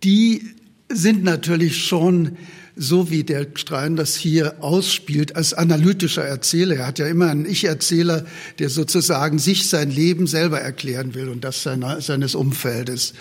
die sind natürlich schon so wie der Strein das hier ausspielt, als analytischer Erzähler. Er hat ja immer einen Ich-Erzähler, der sozusagen sich sein Leben selber erklären will und das seiner, seines Umfeldes.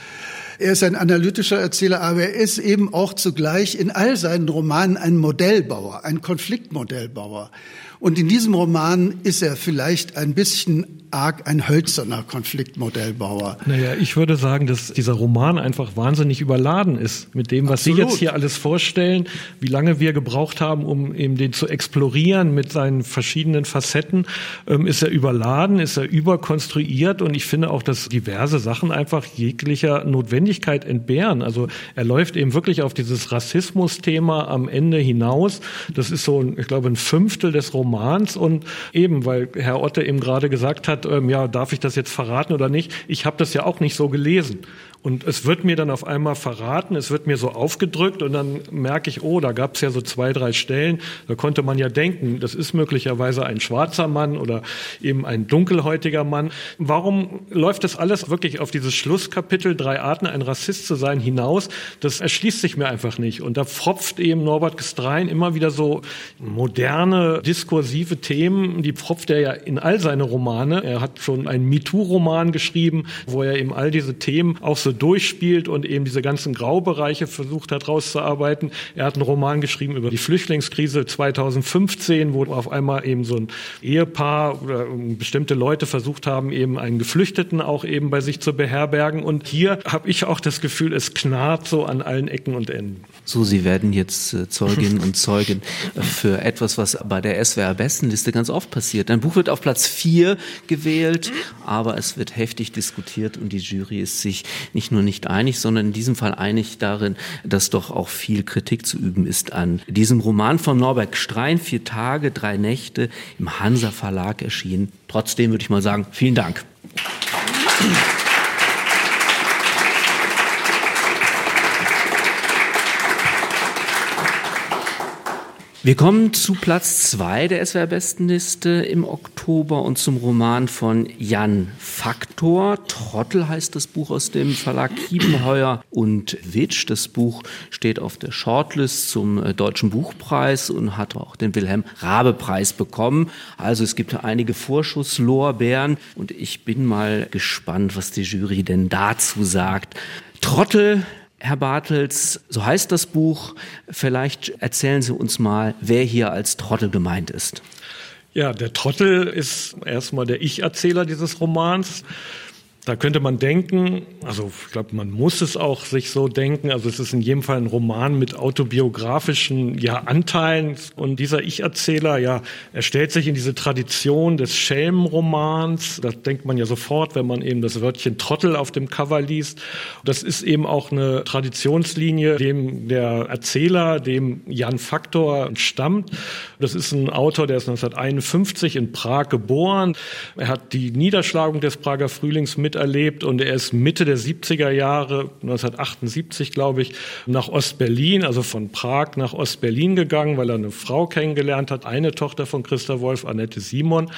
Er ist ein analytischer Erzähler, aber er ist eben auch zugleich in all seinen Romanen ein Modellbauer, ein Konfliktmodellbauer. Und in diesem Roman ist er vielleicht ein bisschen arg ein hölzerner Konfliktmodellbauer. Naja, ich würde sagen, dass dieser Roman einfach wahnsinnig überladen ist mit dem, was Absolut. Sie jetzt hier alles vorstellen, wie lange wir gebraucht haben, um eben den zu explorieren mit seinen verschiedenen Facetten. Ähm, ist er überladen, ist er überkonstruiert und ich finde auch, dass diverse Sachen einfach jeglicher Notwendigkeit entbehren. Also er läuft eben wirklich auf dieses Rassismus-Thema am Ende hinaus. Das ist so, ich glaube, ein Fünftel des Romans und eben, weil Herr Otte eben gerade gesagt hat, hat, ähm, ja, darf ich das jetzt verraten oder nicht? Ich habe das ja auch nicht so gelesen. Und es wird mir dann auf einmal verraten, es wird mir so aufgedrückt und dann merke ich, oh, da gab es ja so zwei, drei Stellen, da konnte man ja denken, das ist möglicherweise ein schwarzer Mann oder eben ein dunkelhäutiger Mann. Warum läuft das alles wirklich auf dieses Schlusskapitel, drei Arten, ein Rassist zu sein, hinaus? Das erschließt sich mir einfach nicht. Und da pfropft eben Norbert Gestrein immer wieder so moderne, diskursive Themen, die pfropft er ja in all seine Romane. Er hat schon einen MeToo-Roman geschrieben, wo er eben all diese Themen auch so durchspielt und eben diese ganzen Graubereiche versucht hat rauszuarbeiten. Er hat einen Roman geschrieben über die Flüchtlingskrise 2015, wo auf einmal eben so ein Ehepaar oder bestimmte Leute versucht haben, eben einen Geflüchteten auch eben bei sich zu beherbergen. Und hier habe ich auch das Gefühl, es knarrt so an allen Ecken und Enden. So, Sie werden jetzt äh, Zeuginnen und Zeugen für etwas, was bei der SWR-Bestenliste ganz oft passiert. Ein Buch wird auf Platz vier gewählt, aber es wird heftig diskutiert und die Jury ist sich nicht nur nicht einig, sondern in diesem Fall einig darin, dass doch auch viel Kritik zu üben ist an diesem Roman von Norbert Strein, Vier Tage, drei Nächte, im Hansa Verlag erschienen. Trotzdem würde ich mal sagen, vielen Dank. Wir kommen zu Platz zwei der SWR-Bestenliste im Oktober und zum Roman von Jan Faktor. Trottel heißt das Buch aus dem Verlag Kiepenheuer und Witsch. Das Buch steht auf der Shortlist zum äh, Deutschen Buchpreis und hat auch den Wilhelm Rabe-Preis bekommen. Also es gibt einige Vorschusslorbeeren und ich bin mal gespannt, was die Jury denn dazu sagt. Trottel Herr Bartels, so heißt das Buch. Vielleicht erzählen Sie uns mal, wer hier als Trottel gemeint ist. Ja, der Trottel ist erstmal der Ich-Erzähler dieses Romans. Da könnte man denken, also ich glaube, man muss es auch sich so denken, also es ist in jedem Fall ein Roman mit autobiografischen ja, Anteilen und dieser Ich-Erzähler, ja, er stellt sich in diese Tradition des Schelmenromans, das denkt man ja sofort, wenn man eben das Wörtchen Trottel auf dem Cover liest. Das ist eben auch eine Traditionslinie, dem der Erzähler, dem Jan Faktor entstammt. Das ist ein Autor, der ist 1951 in Prag geboren. Er hat die Niederschlagung des Prager Frühlings mit miterlebt und er ist Mitte der 70er Jahre, 1978 glaube ich, nach Ostberlin, also von Prag nach Ostberlin gegangen, weil er eine Frau kennengelernt hat, eine Tochter von Christa Wolf, Annette Simon.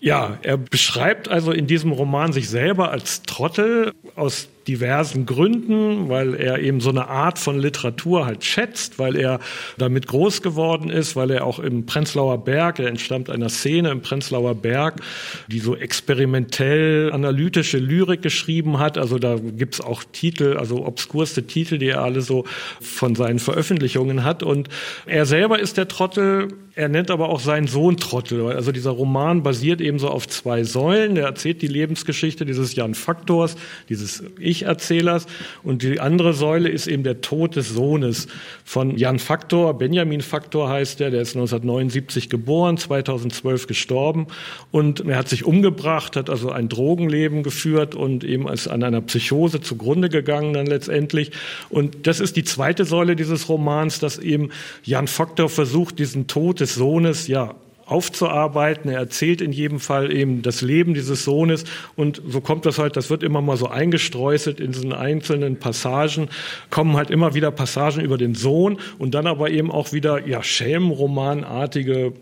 Ja, er beschreibt also in diesem Roman sich selber als Trottel aus diversen Gründen, weil er eben so eine Art von Literatur halt schätzt, weil er damit groß geworden ist, weil er auch im Prenzlauer Berg, er entstammt einer Szene im Prenzlauer Berg, die so experimentell analytische Lyrik geschrieben hat. Also da gibt's auch Titel, also obskurste Titel, die er alle so von seinen Veröffentlichungen hat. Und er selber ist der Trottel, er nennt aber auch seinen Sohn Trottel. Also dieser Roman basiert eben so auf zwei Säulen. Er erzählt die Lebensgeschichte dieses Jan Faktors, dieses Ich-Erzählers. Und die andere Säule ist eben der Tod des Sohnes von Jan Faktor. Benjamin Faktor heißt er. Der ist 1979 geboren, 2012 gestorben. Und er hat sich umgebracht, hat also ein Drogenleben geführt und eben ist an einer Psychose zugrunde gegangen dann letztendlich. Und das ist die zweite Säule dieses Romans, dass eben Jan Faktor versucht, diesen Tod des Sohnes ja aufzuarbeiten. Er erzählt in jedem Fall eben das Leben dieses Sohnes und so kommt das halt, das wird immer mal so eingestreuselt in diesen einzelnen Passagen, kommen halt immer wieder Passagen über den Sohn und dann aber eben auch wieder ja Schelmenromanartige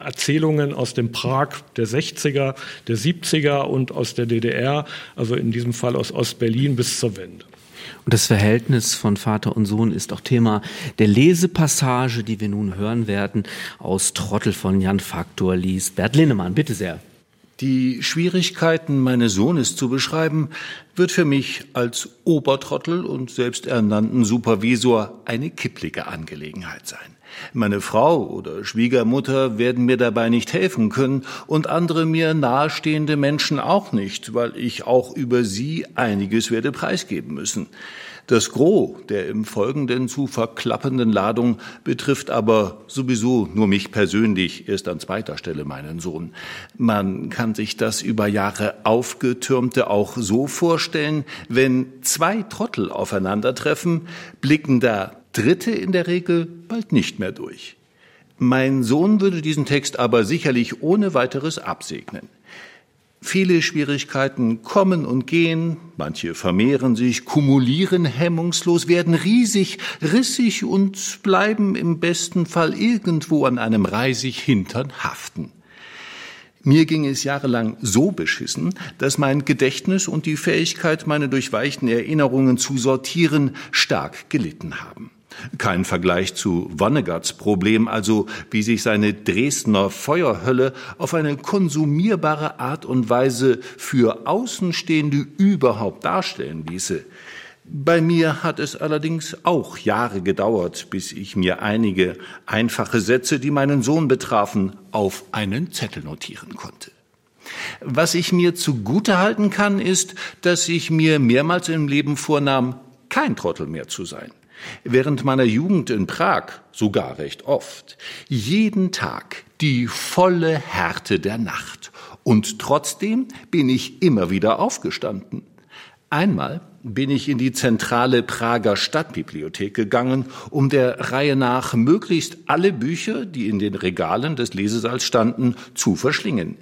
Erzählungen aus dem Prag der 60er, der 70er und aus der DDR, also in diesem Fall aus Ostberlin bis zur Wende. Und das Verhältnis von Vater und Sohn ist auch Thema der Lesepassage, die wir nun hören werden, aus Trottel von Jan Faktor liest. Bert Linnemann, bitte sehr. Die Schwierigkeiten meines Sohnes zu beschreiben, wird für mich als Obertrottel und selbsternannten Supervisor eine kipplige Angelegenheit sein. Meine Frau oder Schwiegermutter werden mir dabei nicht helfen können und andere mir nahestehende Menschen auch nicht, weil ich auch über sie einiges werde preisgeben müssen. Das Gros der im Folgenden zu verklappenden Ladung betrifft aber sowieso nur mich persönlich, erst an zweiter Stelle meinen Sohn. Man kann sich das über Jahre aufgetürmte auch so vorstellen, wenn zwei Trottel aufeinandertreffen, blicken da Dritte in der Regel bald nicht mehr durch. Mein Sohn würde diesen Text aber sicherlich ohne weiteres absegnen. Viele Schwierigkeiten kommen und gehen, manche vermehren sich, kumulieren hemmungslos, werden riesig, rissig und bleiben im besten Fall irgendwo an einem reisig Hintern haften. Mir ging es jahrelang so beschissen, dass mein Gedächtnis und die Fähigkeit, meine durchweichten Erinnerungen zu sortieren, stark gelitten haben. Kein Vergleich zu Vonneguts Problem, also wie sich seine Dresdner Feuerhölle auf eine konsumierbare Art und Weise für Außenstehende überhaupt darstellen ließe. Bei mir hat es allerdings auch Jahre gedauert, bis ich mir einige einfache Sätze, die meinen Sohn betrafen, auf einen Zettel notieren konnte. Was ich mir zugute halten kann, ist, dass ich mir mehrmals im Leben vornahm, kein Trottel mehr zu sein. Während meiner Jugend in Prag sogar recht oft. Jeden Tag die volle Härte der Nacht. Und trotzdem bin ich immer wieder aufgestanden. Einmal bin ich in die zentrale Prager Stadtbibliothek gegangen, um der Reihe nach möglichst alle Bücher, die in den Regalen des Lesesaals standen, zu verschlingen.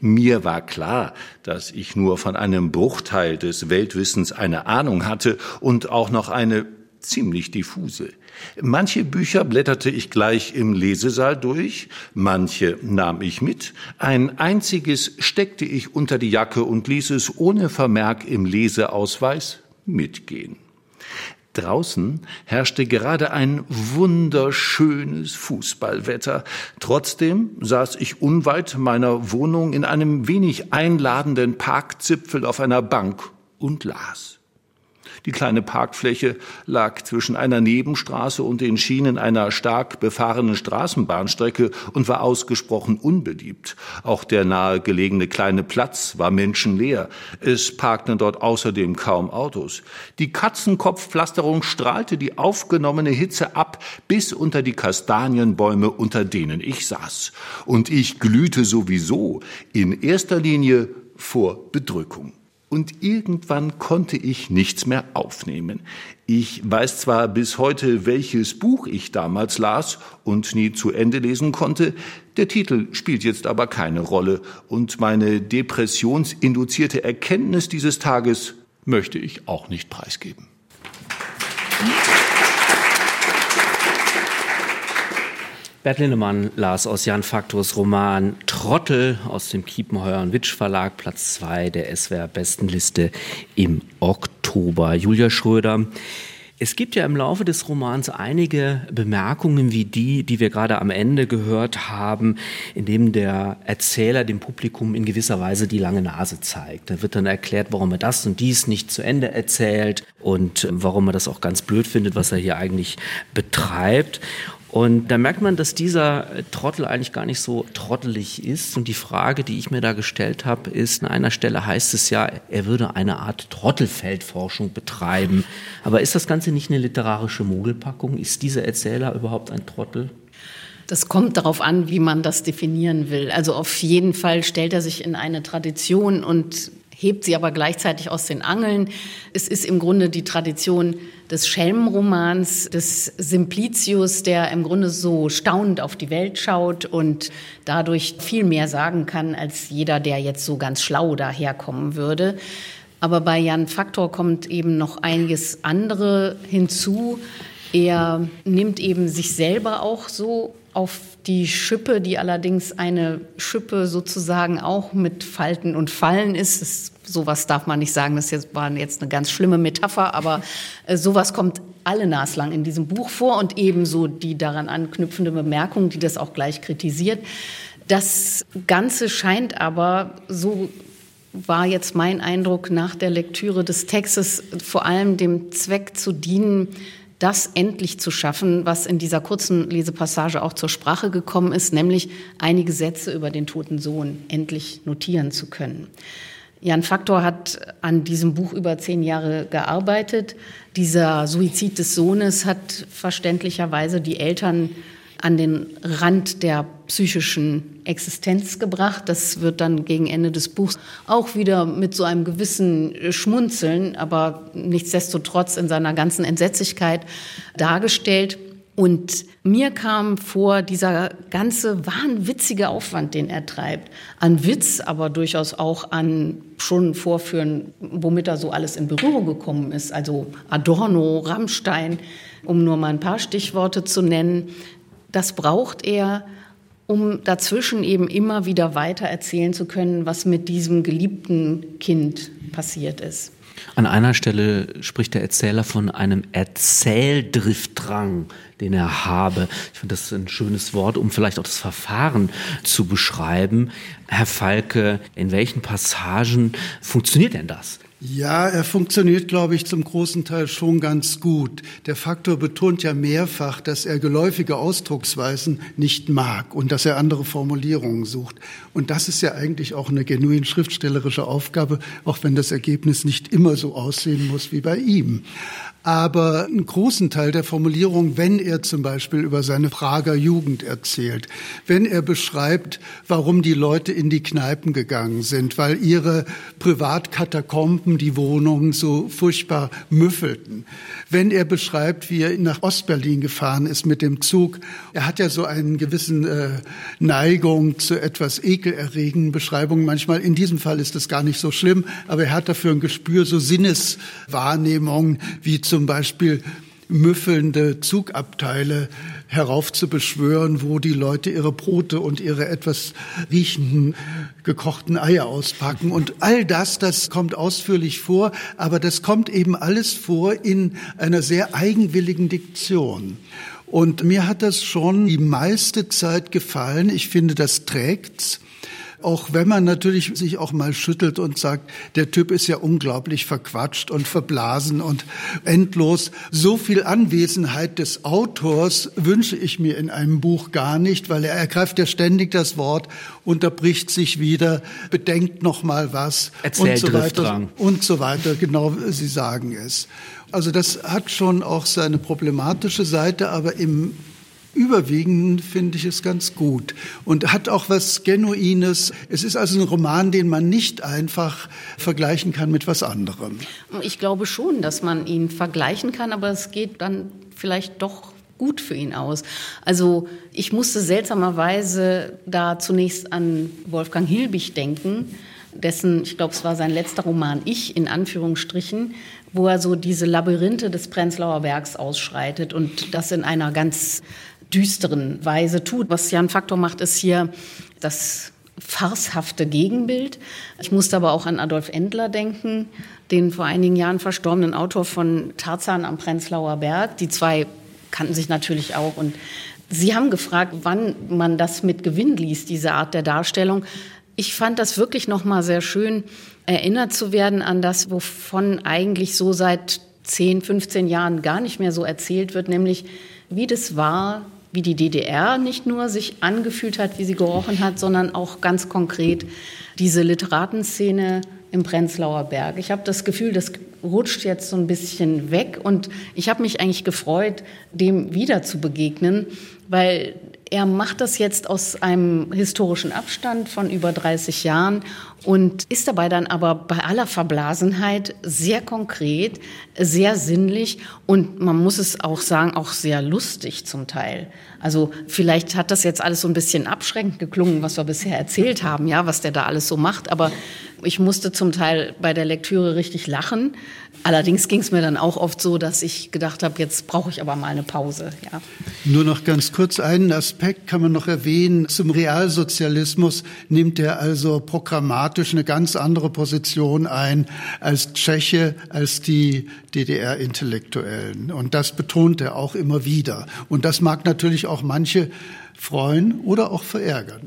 Mir war klar, dass ich nur von einem Bruchteil des Weltwissens eine Ahnung hatte und auch noch eine ziemlich diffuse. Manche Bücher blätterte ich gleich im Lesesaal durch, manche nahm ich mit, ein einziges steckte ich unter die Jacke und ließ es ohne Vermerk im Leseausweis mitgehen. Draußen herrschte gerade ein wunderschönes Fußballwetter. Trotzdem saß ich unweit meiner Wohnung in einem wenig einladenden Parkzipfel auf einer Bank und las. Die kleine Parkfläche lag zwischen einer Nebenstraße und den Schienen einer stark befahrenen Straßenbahnstrecke und war ausgesprochen unbeliebt. Auch der nahegelegene kleine Platz war menschenleer. Es parkten dort außerdem kaum Autos. Die Katzenkopfpflasterung strahlte die aufgenommene Hitze ab bis unter die Kastanienbäume, unter denen ich saß. Und ich glühte sowieso in erster Linie vor Bedrückung und irgendwann konnte ich nichts mehr aufnehmen. Ich weiß zwar bis heute, welches Buch ich damals las und nie zu Ende lesen konnte, der Titel spielt jetzt aber keine Rolle und meine depressionsinduzierte Erkenntnis dieses Tages möchte ich auch nicht preisgeben. Bert Lindemann las aus Jan Faktors Roman Trottel aus dem Kiepenheuer und Witsch Verlag, Platz 2 der SWR Bestenliste im Oktober. Julia Schröder, es gibt ja im Laufe des Romans einige Bemerkungen wie die, die wir gerade am Ende gehört haben, in dem der Erzähler dem Publikum in gewisser Weise die lange Nase zeigt. Da wird dann erklärt, warum er das und dies nicht zu Ende erzählt und warum er das auch ganz blöd findet, was er hier eigentlich betreibt. Und da merkt man, dass dieser Trottel eigentlich gar nicht so trottelig ist. Und die Frage, die ich mir da gestellt habe, ist, an einer Stelle heißt es ja, er würde eine Art Trottelfeldforschung betreiben. Aber ist das Ganze nicht eine literarische Mogelpackung? Ist dieser Erzähler überhaupt ein Trottel? Das kommt darauf an, wie man das definieren will. Also auf jeden Fall stellt er sich in eine Tradition und hebt sie aber gleichzeitig aus den Angeln. Es ist im Grunde die Tradition des Schelmenromans, des Simplicius, der im Grunde so staunend auf die Welt schaut und dadurch viel mehr sagen kann, als jeder, der jetzt so ganz schlau daherkommen würde. Aber bei Jan Faktor kommt eben noch einiges andere hinzu. Er nimmt eben sich selber auch so auf die Schippe, die allerdings eine Schippe sozusagen auch mit Falten und Fallen ist. Das, sowas darf man nicht sagen, das jetzt, war jetzt eine ganz schlimme Metapher, aber äh, sowas kommt alle naslang in diesem Buch vor und ebenso die daran anknüpfende Bemerkung, die das auch gleich kritisiert. Das Ganze scheint aber, so war jetzt mein Eindruck nach der Lektüre des Textes, vor allem dem Zweck zu dienen, das endlich zu schaffen, was in dieser kurzen Lesepassage auch zur Sprache gekommen ist, nämlich einige Sätze über den toten Sohn endlich notieren zu können. Jan Faktor hat an diesem Buch über zehn Jahre gearbeitet. Dieser Suizid des Sohnes hat verständlicherweise die Eltern an den Rand der psychischen Existenz gebracht. Das wird dann gegen Ende des Buchs auch wieder mit so einem gewissen Schmunzeln, aber nichtsdestotrotz in seiner ganzen Entsetzlichkeit dargestellt. Und mir kam vor, dieser ganze wahnwitzige Aufwand, den er treibt, an Witz, aber durchaus auch an schon Vorführen, womit er so alles in Berührung gekommen ist. Also Adorno, Rammstein, um nur mal ein paar Stichworte zu nennen. Das braucht er, um dazwischen eben immer wieder weiter erzählen zu können, was mit diesem geliebten Kind passiert ist. An einer Stelle spricht der Erzähler von einem Erzähldriftdrang, den er habe. Ich finde das ein schönes Wort, um vielleicht auch das Verfahren zu beschreiben. Herr Falke, in welchen Passagen funktioniert denn das? Ja, er funktioniert, glaube ich, zum großen Teil schon ganz gut. Der Faktor betont ja mehrfach, dass er geläufige Ausdrucksweisen nicht mag und dass er andere Formulierungen sucht. Und das ist ja eigentlich auch eine genuin schriftstellerische Aufgabe, auch wenn das Ergebnis nicht immer so aussehen muss wie bei ihm. Aber einen großen Teil der Formulierung, wenn er zum Beispiel über seine Prager Jugend erzählt, wenn er beschreibt, warum die Leute in die Kneipen gegangen sind, weil ihre Privatkatakomben die Wohnungen so furchtbar müffelten, wenn er beschreibt, wie er nach Ostberlin gefahren ist mit dem Zug, er hat ja so einen gewissen äh, Neigung zu etwas ekelerregenden Beschreibungen manchmal. In diesem Fall ist das gar nicht so schlimm, aber er hat dafür ein Gespür, so Sinneswahrnehmungen wie zum Beispiel müffelnde Zugabteile heraufzubeschwören, wo die Leute ihre Brote und ihre etwas riechenden gekochten Eier auspacken. Und all das, das kommt ausführlich vor, aber das kommt eben alles vor in einer sehr eigenwilligen Diktion. Und mir hat das schon die meiste Zeit gefallen. Ich finde, das trägt's. Auch wenn man natürlich sich auch mal schüttelt und sagt, der Typ ist ja unglaublich verquatscht und verblasen und endlos. So viel Anwesenheit des Autors wünsche ich mir in einem Buch gar nicht, weil er ergreift ja ständig das Wort, unterbricht sich wieder, bedenkt noch mal was Erzählt und so weiter und so weiter. Genau, Sie sagen es. Also das hat schon auch seine problematische Seite, aber im Überwiegend finde ich es ganz gut und hat auch was Genuines. Es ist also ein Roman, den man nicht einfach vergleichen kann mit was anderem. Ich glaube schon, dass man ihn vergleichen kann, aber es geht dann vielleicht doch gut für ihn aus. Also ich musste seltsamerweise da zunächst an Wolfgang Hilbig denken, dessen, ich glaube, es war sein letzter Roman, Ich in Anführungsstrichen, wo er so diese Labyrinthe des Prenzlauer Bergs ausschreitet und das in einer ganz düsteren Weise tut. Was Jan Faktor macht, ist hier das farshafte Gegenbild. Ich musste aber auch an Adolf Endler denken, den vor einigen Jahren verstorbenen Autor von Tarzan am Prenzlauer Berg. Die zwei kannten sich natürlich auch und Sie haben gefragt, wann man das mit Gewinn liest, diese Art der Darstellung. Ich fand das wirklich noch mal sehr schön, erinnert zu werden an das, wovon eigentlich so seit 10, 15 Jahren gar nicht mehr so erzählt wird, nämlich wie das war, wie die DDR nicht nur sich angefühlt hat, wie sie gerochen hat, sondern auch ganz konkret diese Literatenszene im Prenzlauer Berg. Ich habe das Gefühl, das rutscht jetzt so ein bisschen weg und ich habe mich eigentlich gefreut, dem wieder zu begegnen, weil er macht das jetzt aus einem historischen Abstand von über 30 Jahren und ist dabei dann aber bei aller Verblasenheit sehr konkret, sehr sinnlich und man muss es auch sagen, auch sehr lustig zum Teil. Also vielleicht hat das jetzt alles so ein bisschen abschränkend geklungen, was wir bisher erzählt haben, ja, was der da alles so macht, aber ich musste zum Teil bei der Lektüre richtig lachen. Allerdings ging es mir dann auch oft so, dass ich gedacht habe, jetzt brauche ich aber mal eine Pause. Ja. Nur noch ganz kurz einen Aspekt kann man noch erwähnen. Zum Realsozialismus nimmt er also programmatisch eine ganz andere Position ein als Tscheche, als die DDR-Intellektuellen. Und das betont er auch immer wieder. Und das mag natürlich auch manche freuen oder auch verärgern.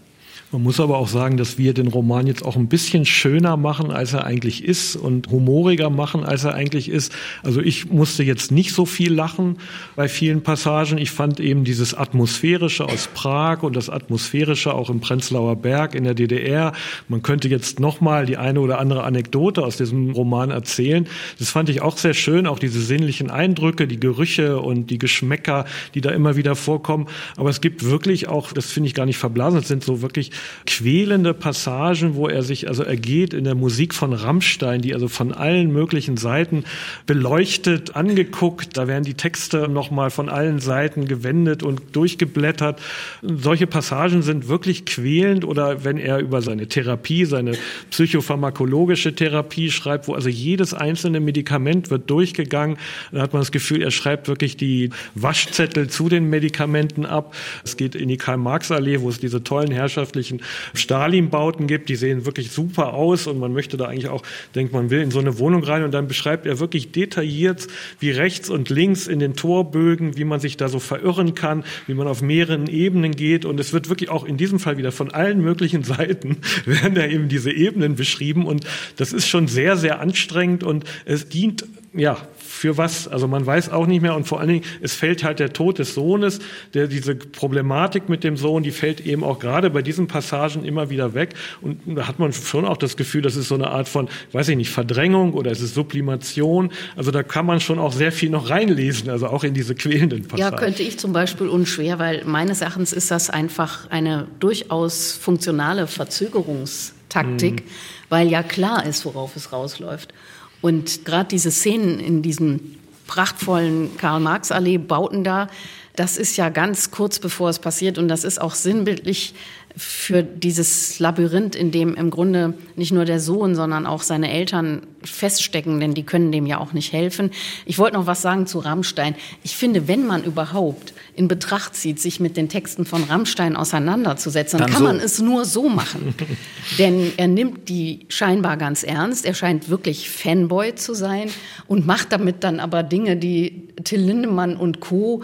Man muss aber auch sagen, dass wir den Roman jetzt auch ein bisschen schöner machen, als er eigentlich ist und humoriger machen, als er eigentlich ist. Also ich musste jetzt nicht so viel lachen bei vielen Passagen. Ich fand eben dieses Atmosphärische aus Prag und das Atmosphärische auch im Prenzlauer Berg in der DDR. Man könnte jetzt noch mal die eine oder andere Anekdote aus diesem Roman erzählen. Das fand ich auch sehr schön, auch diese sinnlichen Eindrücke, die Gerüche und die Geschmäcker, die da immer wieder vorkommen. Aber es gibt wirklich auch, das finde ich gar nicht verblasen, es sind so wirklich quälende Passagen, wo er sich also ergeht in der Musik von Rammstein, die also von allen möglichen Seiten beleuchtet, angeguckt. Da werden die Texte nochmal von allen Seiten gewendet und durchgeblättert. Solche Passagen sind wirklich quälend oder wenn er über seine Therapie, seine psychopharmakologische Therapie schreibt, wo also jedes einzelne Medikament wird durchgegangen, dann hat man das Gefühl, er schreibt wirklich die Waschzettel zu den Medikamenten ab. Es geht in die Karl-Marx-Allee, wo es diese tollen herrschaftlichen Stalin-Bauten gibt. Die sehen wirklich super aus und man möchte da eigentlich auch, denkt man will in so eine Wohnung rein und dann beschreibt er wirklich detailliert, wie rechts und links in den Torbögen, wie man sich da so verirren kann, wie man auf mehreren Ebenen geht und es wird wirklich auch in diesem Fall wieder von allen möglichen Seiten werden da eben diese Ebenen beschrieben und das ist schon sehr, sehr anstrengend und es dient ja, für was? Also man weiß auch nicht mehr und vor allen Dingen, es fällt halt der Tod des Sohnes, der diese Problematik mit dem Sohn, die fällt eben auch gerade bei diesen Passagen immer wieder weg und da hat man schon auch das Gefühl, das ist so eine Art von, weiß ich nicht, Verdrängung oder es ist Sublimation. Also da kann man schon auch sehr viel noch reinlesen, also auch in diese quälenden Passagen. Ja, könnte ich zum Beispiel unschwer, weil meines Erachtens ist das einfach eine durchaus funktionale Verzögerungstaktik, mhm. weil ja klar ist, worauf es rausläuft. Und gerade diese Szenen in diesen prachtvollen Karl-Marx-Allee-Bauten da, das ist ja ganz kurz bevor es passiert. Und das ist auch sinnbildlich für dieses Labyrinth, in dem im Grunde nicht nur der Sohn, sondern auch seine Eltern feststecken, denn die können dem ja auch nicht helfen. Ich wollte noch was sagen zu Rammstein. Ich finde, wenn man überhaupt in Betracht zieht, sich mit den Texten von Rammstein auseinanderzusetzen, dann, kann so. man es nur so machen. denn er nimmt die scheinbar ganz ernst. Er scheint wirklich Fanboy zu sein und macht damit dann aber Dinge, die Till Lindemann und Co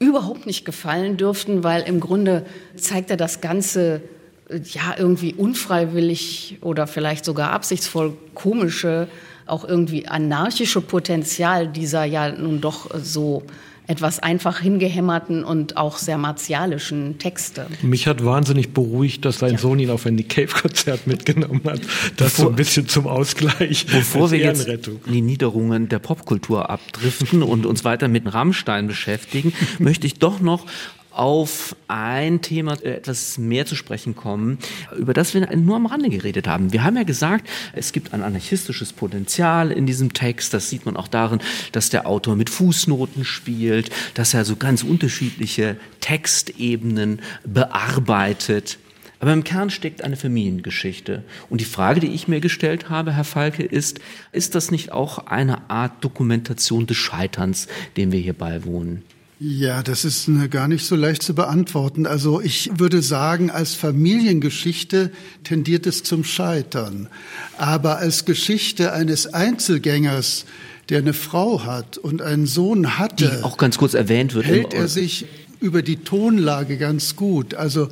überhaupt nicht gefallen dürften, weil im Grunde zeigt er das Ganze ja irgendwie unfreiwillig oder vielleicht sogar absichtsvoll komische, auch irgendwie anarchische Potenzial dieser ja nun doch so etwas einfach hingehämmerten und auch sehr martialischen Texte. Mich hat wahnsinnig beruhigt, dass sein ja. Sohn ihn auf ein Nick Cave-Konzert mitgenommen hat. Das bevor, so ein bisschen zum Ausgleich. Bevor wir jetzt die Niederungen der Popkultur abdriften und uns weiter mit Rammstein beschäftigen, möchte ich doch noch auf ein Thema äh, etwas mehr zu sprechen kommen, über das wir nur am Rande geredet haben. Wir haben ja gesagt, es gibt ein anarchistisches Potenzial in diesem Text. Das sieht man auch darin, dass der Autor mit Fußnoten spielt, dass er so ganz unterschiedliche Textebenen bearbeitet. Aber im Kern steckt eine Familiengeschichte. Und die Frage, die ich mir gestellt habe, Herr Falke, ist, ist das nicht auch eine Art Dokumentation des Scheiterns, dem wir hier beiwohnen? Ja, das ist gar nicht so leicht zu beantworten. Also ich würde sagen, als Familiengeschichte tendiert es zum Scheitern. Aber als Geschichte eines Einzelgängers, der eine Frau hat und einen Sohn hatte, die auch ganz kurz erwähnt wird, hält er sich über die Tonlage ganz gut. Also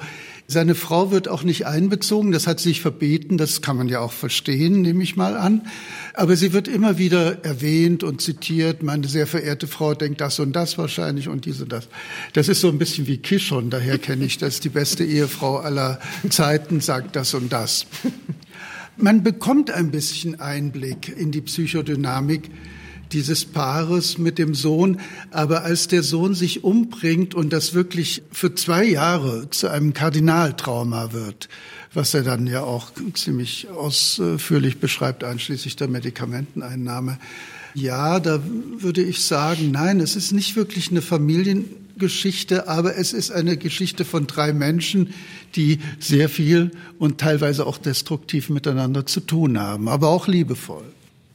seine Frau wird auch nicht einbezogen, das hat sich verbeten, das kann man ja auch verstehen, nehme ich mal an. Aber sie wird immer wieder erwähnt und zitiert, meine sehr verehrte Frau denkt das und das wahrscheinlich und dies und das. Das ist so ein bisschen wie Kishon, daher kenne ich das, die beste Ehefrau aller Zeiten sagt das und das. Man bekommt ein bisschen Einblick in die Psychodynamik dieses Paares mit dem Sohn. Aber als der Sohn sich umbringt und das wirklich für zwei Jahre zu einem Kardinaltrauma wird, was er dann ja auch ziemlich ausführlich beschreibt, einschließlich der Medikamenteneinnahme. Ja, da würde ich sagen, nein, es ist nicht wirklich eine Familiengeschichte, aber es ist eine Geschichte von drei Menschen, die sehr viel und teilweise auch destruktiv miteinander zu tun haben, aber auch liebevoll.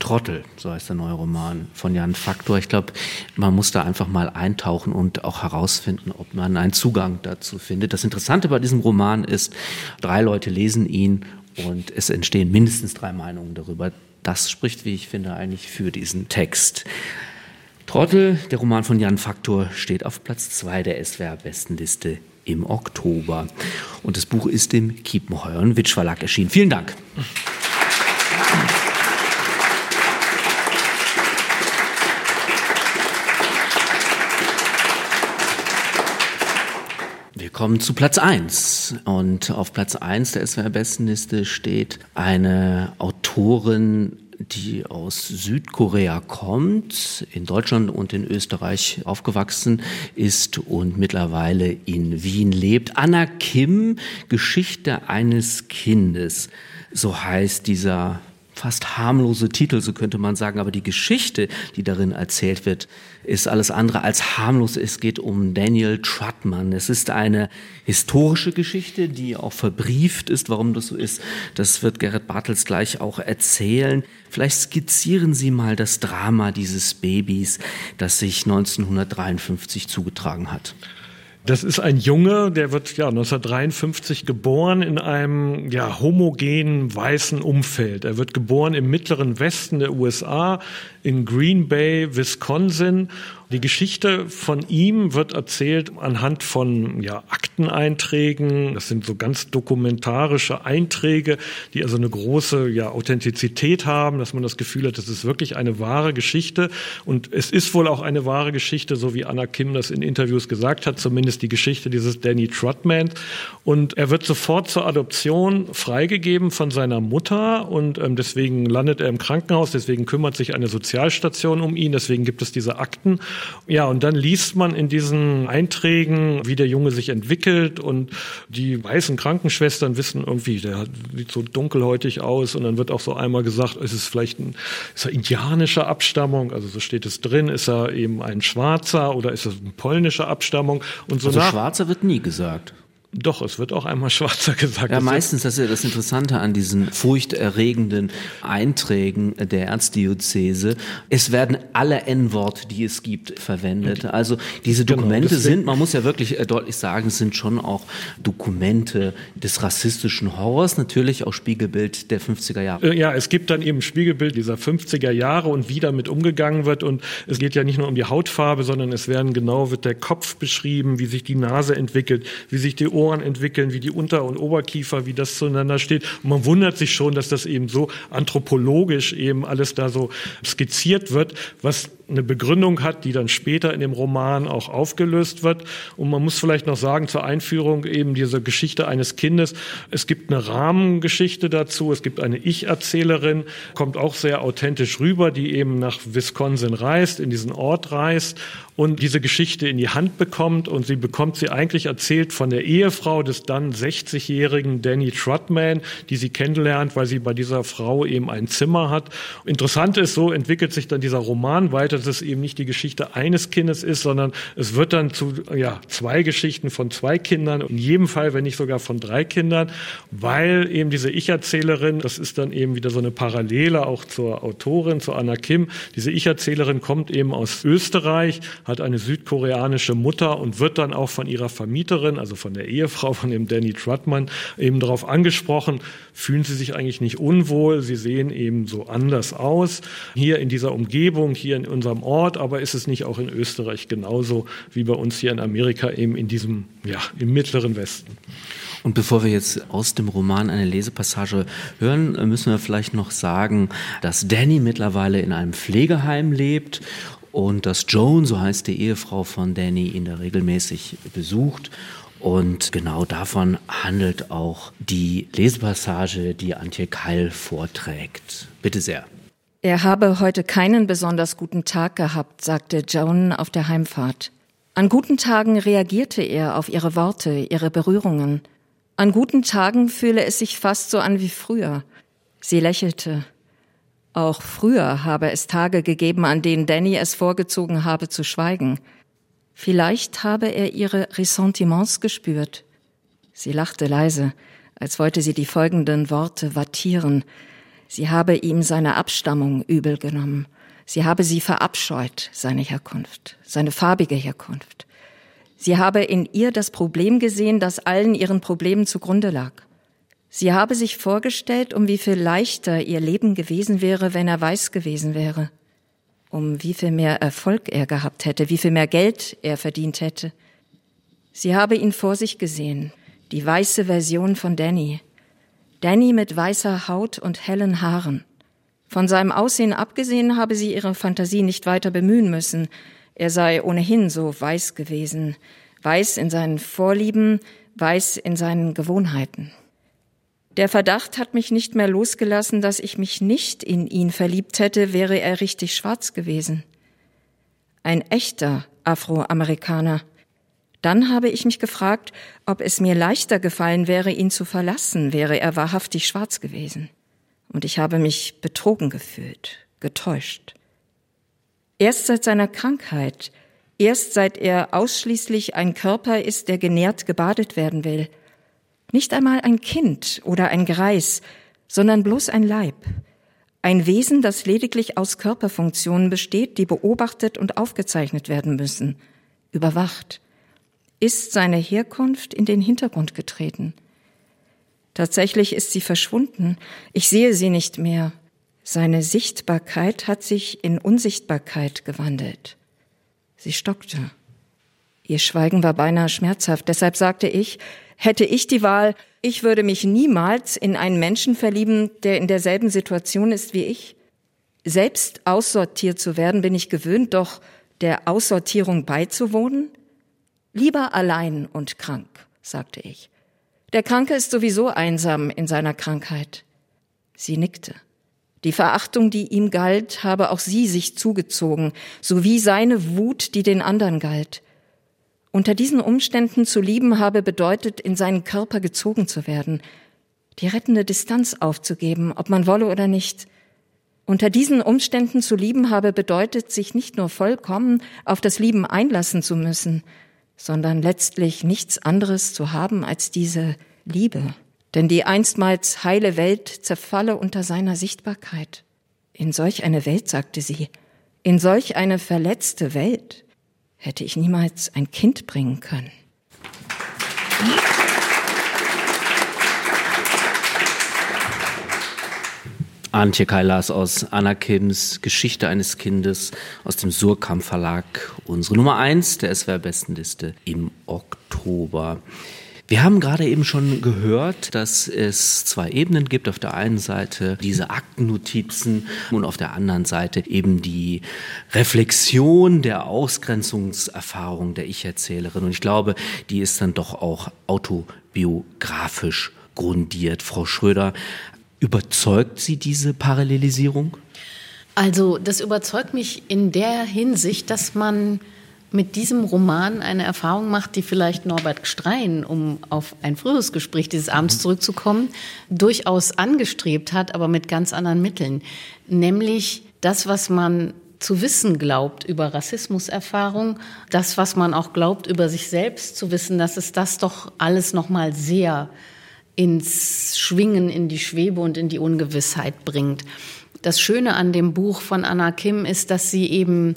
Trottel, so heißt der neue Roman von Jan Faktor. Ich glaube, man muss da einfach mal eintauchen und auch herausfinden, ob man einen Zugang dazu findet. Das Interessante bei diesem Roman ist, drei Leute lesen ihn und es entstehen mindestens drei Meinungen darüber. Das spricht, wie ich finde, eigentlich für diesen Text. Trottel, der Roman von Jan Faktor, steht auf Platz zwei der SWR-Bestenliste im Oktober. Und das Buch ist im Kiepenheuer Witsch Verlag erschienen. Vielen Dank. Kommen zu Platz 1. Und auf Platz 1 der SWR-Bestenliste steht eine Autorin, die aus Südkorea kommt, in Deutschland und in Österreich aufgewachsen ist und mittlerweile in Wien lebt. Anna Kim, Geschichte eines Kindes. So heißt dieser fast harmlose Titel, so könnte man sagen, aber die Geschichte, die darin erzählt wird, ist alles andere als harmlos. Es geht um Daniel Trutman. Es ist eine historische Geschichte, die auch verbrieft ist. Warum das so ist, das wird Gerrit Bartels gleich auch erzählen. Vielleicht skizzieren Sie mal das Drama dieses Babys, das sich 1953 zugetragen hat. Das ist ein Junge, der wird ja 1953 geboren in einem ja homogenen weißen Umfeld. Er wird geboren im mittleren Westen der USA in Green Bay, Wisconsin die Geschichte von ihm wird erzählt anhand von ja, Akteneinträgen. Das sind so ganz dokumentarische Einträge, die also eine große ja, Authentizität haben, dass man das Gefühl hat, das ist wirklich eine wahre Geschichte. Und es ist wohl auch eine wahre Geschichte, so wie Anna Kim das in Interviews gesagt hat, zumindest die Geschichte dieses Danny Trotman. Und er wird sofort zur Adoption freigegeben von seiner Mutter und ähm, deswegen landet er im Krankenhaus, deswegen kümmert sich eine Sozialstation um ihn, deswegen gibt es diese Akten. Ja, und dann liest man in diesen Einträgen, wie der Junge sich entwickelt und die weißen Krankenschwestern wissen irgendwie, der sieht so dunkelhäutig aus und dann wird auch so einmal gesagt, ist es vielleicht ein, ist er indianischer Abstammung, also so steht es drin, ist er eben ein Schwarzer oder ist er eine polnische Abstammung und so also nach. Schwarzer wird nie gesagt. Doch, es wird auch einmal schwarzer gesagt. Ja, meistens, das ist ja das Interessante an diesen furchterregenden Einträgen der Erzdiözese. Es werden alle N-Worte, die es gibt, verwendet. Also diese genau, Dokumente genau, sind, man muss ja wirklich äh, deutlich sagen, sind schon auch Dokumente des rassistischen Horrors, natürlich auch Spiegelbild der 50er Jahre. Äh, ja, es gibt dann eben Spiegelbild dieser 50er Jahre und wie damit umgegangen wird. Und es geht ja nicht nur um die Hautfarbe, sondern es werden genau, wird der Kopf beschrieben, wie sich die Nase entwickelt, wie sich die Ohren Ohren entwickeln, wie die Unter- und Oberkiefer, wie das zueinander steht. Und man wundert sich schon, dass das eben so anthropologisch eben alles da so skizziert wird, was eine Begründung hat, die dann später in dem Roman auch aufgelöst wird. Und man muss vielleicht noch sagen zur Einführung eben diese Geschichte eines Kindes. Es gibt eine Rahmengeschichte dazu. Es gibt eine Ich-Erzählerin, kommt auch sehr authentisch rüber, die eben nach Wisconsin reist, in diesen Ort reist und diese Geschichte in die Hand bekommt. Und sie bekommt sie eigentlich erzählt von der Ehefrau des dann 60-jährigen Danny Trotman, die sie kennenlernt, weil sie bei dieser Frau eben ein Zimmer hat. Interessant ist, so entwickelt sich dann dieser Roman weiter dass es eben nicht die Geschichte eines Kindes ist, sondern es wird dann zu ja, zwei Geschichten von zwei Kindern, in jedem Fall, wenn nicht sogar von drei Kindern, weil eben diese Ich-Erzählerin, das ist dann eben wieder so eine Parallele auch zur Autorin, zur Anna Kim, diese Ich-Erzählerin kommt eben aus Österreich, hat eine südkoreanische Mutter und wird dann auch von ihrer Vermieterin, also von der Ehefrau von dem Danny Trutman, eben darauf angesprochen, fühlen sie sich eigentlich nicht unwohl, sie sehen eben so anders aus. Hier in dieser Umgebung, hier in unserem Ort, aber ist es nicht auch in Österreich genauso wie bei uns hier in Amerika eben in diesem, ja, im mittleren Westen? Und bevor wir jetzt aus dem Roman eine Lesepassage hören, müssen wir vielleicht noch sagen, dass Danny mittlerweile in einem Pflegeheim lebt und dass Joan, so heißt die Ehefrau von Danny, ihn da regelmäßig besucht. Und genau davon handelt auch die Lesepassage, die Antje Keil vorträgt. Bitte sehr. Er habe heute keinen besonders guten Tag gehabt, sagte Joan auf der Heimfahrt. An guten Tagen reagierte er auf ihre Worte, ihre Berührungen. An guten Tagen fühle es sich fast so an wie früher. Sie lächelte. Auch früher habe es Tage gegeben, an denen Danny es vorgezogen habe zu schweigen. Vielleicht habe er ihre Ressentiments gespürt. Sie lachte leise, als wollte sie die folgenden Worte wattieren. Sie habe ihm seine Abstammung übel genommen. Sie habe sie verabscheut, seine Herkunft, seine farbige Herkunft. Sie habe in ihr das Problem gesehen, das allen ihren Problemen zugrunde lag. Sie habe sich vorgestellt, um wie viel leichter ihr Leben gewesen wäre, wenn er weiß gewesen wäre, um wie viel mehr Erfolg er gehabt hätte, wie viel mehr Geld er verdient hätte. Sie habe ihn vor sich gesehen, die weiße Version von Danny, Danny mit weißer Haut und hellen Haaren. Von seinem Aussehen abgesehen habe sie ihre Fantasie nicht weiter bemühen müssen. Er sei ohnehin so weiß gewesen, weiß in seinen Vorlieben, weiß in seinen Gewohnheiten. Der Verdacht hat mich nicht mehr losgelassen, dass ich mich nicht in ihn verliebt hätte, wäre er richtig schwarz gewesen. Ein echter Afroamerikaner. Dann habe ich mich gefragt, ob es mir leichter gefallen wäre, ihn zu verlassen, wäre er wahrhaftig schwarz gewesen. Und ich habe mich betrogen gefühlt, getäuscht. Erst seit seiner Krankheit, erst seit er ausschließlich ein Körper ist, der genährt gebadet werden will. Nicht einmal ein Kind oder ein Greis, sondern bloß ein Leib. Ein Wesen, das lediglich aus Körperfunktionen besteht, die beobachtet und aufgezeichnet werden müssen, überwacht ist seine Herkunft in den Hintergrund getreten. Tatsächlich ist sie verschwunden. Ich sehe sie nicht mehr. Seine Sichtbarkeit hat sich in Unsichtbarkeit gewandelt. Sie stockte. Ihr Schweigen war beinahe schmerzhaft. Deshalb sagte ich, hätte ich die Wahl, ich würde mich niemals in einen Menschen verlieben, der in derselben Situation ist wie ich. Selbst aussortiert zu werden bin ich gewöhnt, doch der Aussortierung beizuwohnen? Lieber allein und krank, sagte ich. Der Kranke ist sowieso einsam in seiner Krankheit. Sie nickte. Die Verachtung, die ihm galt, habe auch sie sich zugezogen, sowie seine Wut, die den anderen galt. Unter diesen Umständen zu lieben habe bedeutet, in seinen Körper gezogen zu werden, die rettende Distanz aufzugeben, ob man wolle oder nicht. Unter diesen Umständen zu lieben habe bedeutet, sich nicht nur vollkommen auf das Lieben einlassen zu müssen, sondern letztlich nichts anderes zu haben als diese Liebe. Denn die einstmals heile Welt zerfalle unter seiner Sichtbarkeit. In solch eine Welt, sagte sie, in solch eine verletzte Welt hätte ich niemals ein Kind bringen können. Antje Kailas aus Anna Kims Geschichte eines Kindes aus dem Surkamp Verlag. Unsere Nummer eins der SWR Bestenliste im Oktober. Wir haben gerade eben schon gehört, dass es zwei Ebenen gibt. Auf der einen Seite diese Aktennotizen und auf der anderen Seite eben die Reflexion der Ausgrenzungserfahrung der Ich-Erzählerin. Und ich glaube, die ist dann doch auch autobiografisch grundiert. Frau Schröder, Überzeugt Sie diese Parallelisierung? Also das überzeugt mich in der Hinsicht, dass man mit diesem Roman eine Erfahrung macht, die vielleicht Norbert Gstrein, um auf ein früheres Gespräch dieses Abends mhm. zurückzukommen, durchaus angestrebt hat, aber mit ganz anderen Mitteln. Nämlich das, was man zu wissen glaubt über Rassismuserfahrung, das, was man auch glaubt über sich selbst zu wissen, dass es das doch alles noch mal sehr ins Schwingen, in die Schwebe und in die Ungewissheit bringt. Das Schöne an dem Buch von Anna Kim ist, dass sie eben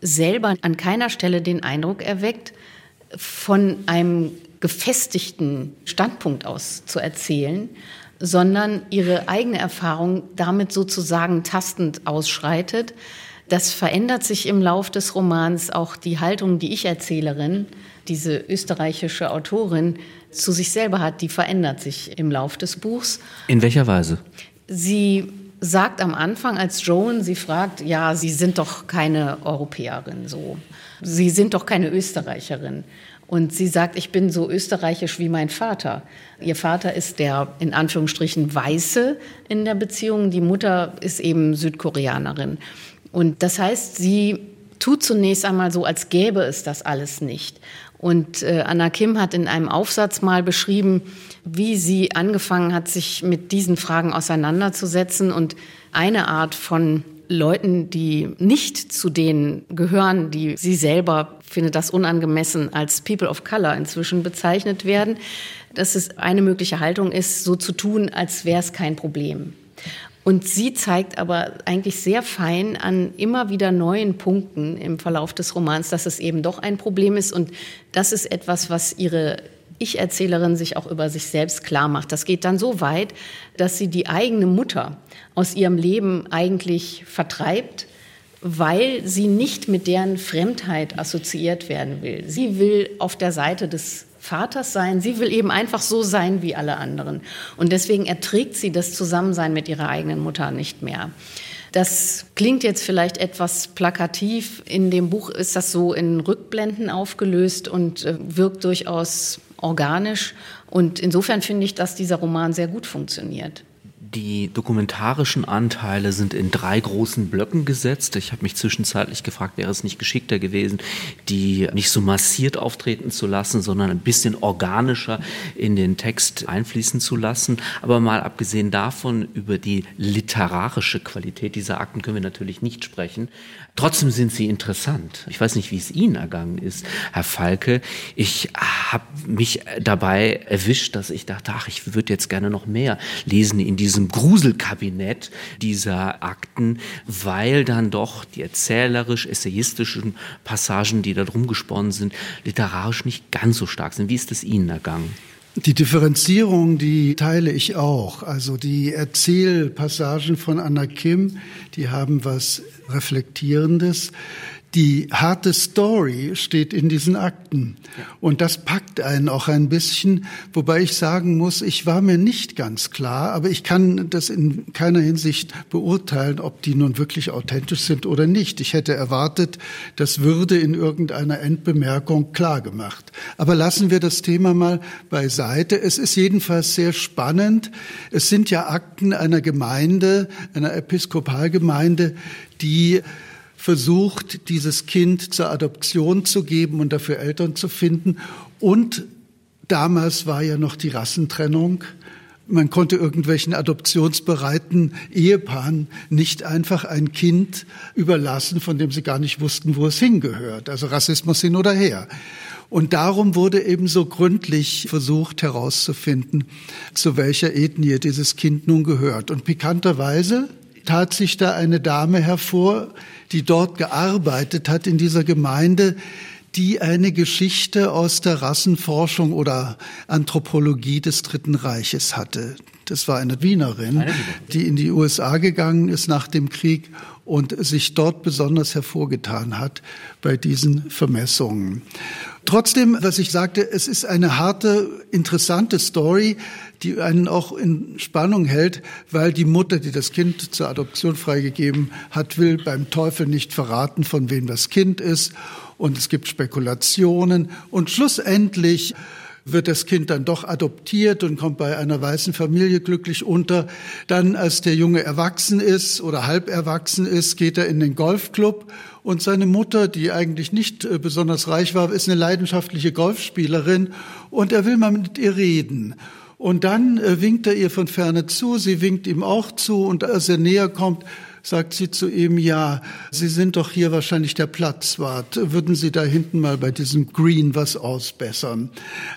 selber an keiner Stelle den Eindruck erweckt, von einem gefestigten Standpunkt aus zu erzählen, sondern ihre eigene Erfahrung damit sozusagen tastend ausschreitet. Das verändert sich im Lauf des Romans auch die Haltung, die Ich-Erzählerin, diese österreichische Autorin, zu sich selber hat, die verändert sich im Lauf des Buchs. In welcher Weise? Sie sagt am Anfang, als Joan sie fragt, ja, Sie sind doch keine Europäerin, so. Sie sind doch keine Österreicherin. Und sie sagt, ich bin so österreichisch wie mein Vater. Ihr Vater ist der in Anführungsstrichen Weiße in der Beziehung, die Mutter ist eben Südkoreanerin. Und das heißt, sie tut zunächst einmal so, als gäbe es das alles nicht. Und äh, Anna Kim hat in einem Aufsatz mal beschrieben, wie sie angefangen hat, sich mit diesen Fragen auseinanderzusetzen. Und eine Art von Leuten, die nicht zu denen gehören, die sie selber, findet das unangemessen, als People of Color inzwischen bezeichnet werden, dass es eine mögliche Haltung ist, so zu tun, als wäre es kein Problem. Und sie zeigt aber eigentlich sehr fein an immer wieder neuen Punkten im Verlauf des Romans, dass es eben doch ein Problem ist. Und das ist etwas, was ihre Ich-Erzählerin sich auch über sich selbst klar macht. Das geht dann so weit, dass sie die eigene Mutter aus ihrem Leben eigentlich vertreibt, weil sie nicht mit deren Fremdheit assoziiert werden will. Sie will auf der Seite des Vaters sein. Sie will eben einfach so sein wie alle anderen. Und deswegen erträgt sie das Zusammensein mit ihrer eigenen Mutter nicht mehr. Das klingt jetzt vielleicht etwas plakativ. In dem Buch ist das so in Rückblenden aufgelöst und äh, wirkt durchaus organisch. Und insofern finde ich, dass dieser Roman sehr gut funktioniert. Die dokumentarischen Anteile sind in drei großen Blöcken gesetzt. Ich habe mich zwischenzeitlich gefragt, wäre es nicht geschickter gewesen, die nicht so massiert auftreten zu lassen, sondern ein bisschen organischer in den Text einfließen zu lassen. Aber mal abgesehen davon, über die literarische Qualität dieser Akten können wir natürlich nicht sprechen. Trotzdem sind sie interessant. Ich weiß nicht, wie es Ihnen ergangen ist, Herr Falke. Ich habe mich dabei erwischt, dass ich dachte, ach, ich würde jetzt gerne noch mehr lesen in diesem Gruselkabinett dieser Akten, weil dann doch die erzählerisch-essayistischen Passagen, die da drum gesponnen sind, literarisch nicht ganz so stark sind. Wie ist es Ihnen ergangen? Die Differenzierung, die teile ich auch. Also die Erzählpassagen von Anna Kim, die haben was Reflektierendes. Die harte Story steht in diesen Akten. Und das packt einen auch ein bisschen, wobei ich sagen muss, ich war mir nicht ganz klar, aber ich kann das in keiner Hinsicht beurteilen, ob die nun wirklich authentisch sind oder nicht. Ich hätte erwartet, das würde in irgendeiner Endbemerkung klar gemacht. Aber lassen wir das Thema mal beiseite. Es ist jedenfalls sehr spannend. Es sind ja Akten einer Gemeinde, einer Episkopalgemeinde, die versucht, dieses Kind zur Adoption zu geben und dafür Eltern zu finden. Und damals war ja noch die Rassentrennung. Man konnte irgendwelchen adoptionsbereiten Ehepaaren nicht einfach ein Kind überlassen, von dem sie gar nicht wussten, wo es hingehört. Also Rassismus hin oder her. Und darum wurde eben so gründlich versucht herauszufinden, zu welcher Ethnie dieses Kind nun gehört. Und pikanterweise tat sich da eine Dame hervor, die dort gearbeitet hat in dieser Gemeinde, die eine Geschichte aus der Rassenforschung oder Anthropologie des Dritten Reiches hatte. Das war eine Wienerin, die in die USA gegangen ist nach dem Krieg und sich dort besonders hervorgetan hat bei diesen Vermessungen. Trotzdem, was ich sagte, es ist eine harte, interessante Story, die einen auch in Spannung hält, weil die Mutter, die das Kind zur Adoption freigegeben hat, will beim Teufel nicht verraten, von wem das Kind ist. Und es gibt Spekulationen. Und schlussendlich wird das Kind dann doch adoptiert und kommt bei einer weißen Familie glücklich unter. Dann, als der Junge erwachsen ist oder halb erwachsen ist, geht er in den Golfclub und seine Mutter, die eigentlich nicht äh, besonders reich war, ist eine leidenschaftliche Golfspielerin und er will mal mit ihr reden. Und dann äh, winkt er ihr von ferne zu, sie winkt ihm auch zu und als er näher kommt, sagt sie zu ihm, ja, Sie sind doch hier wahrscheinlich der Platzwart. Würden Sie da hinten mal bei diesem Green was ausbessern?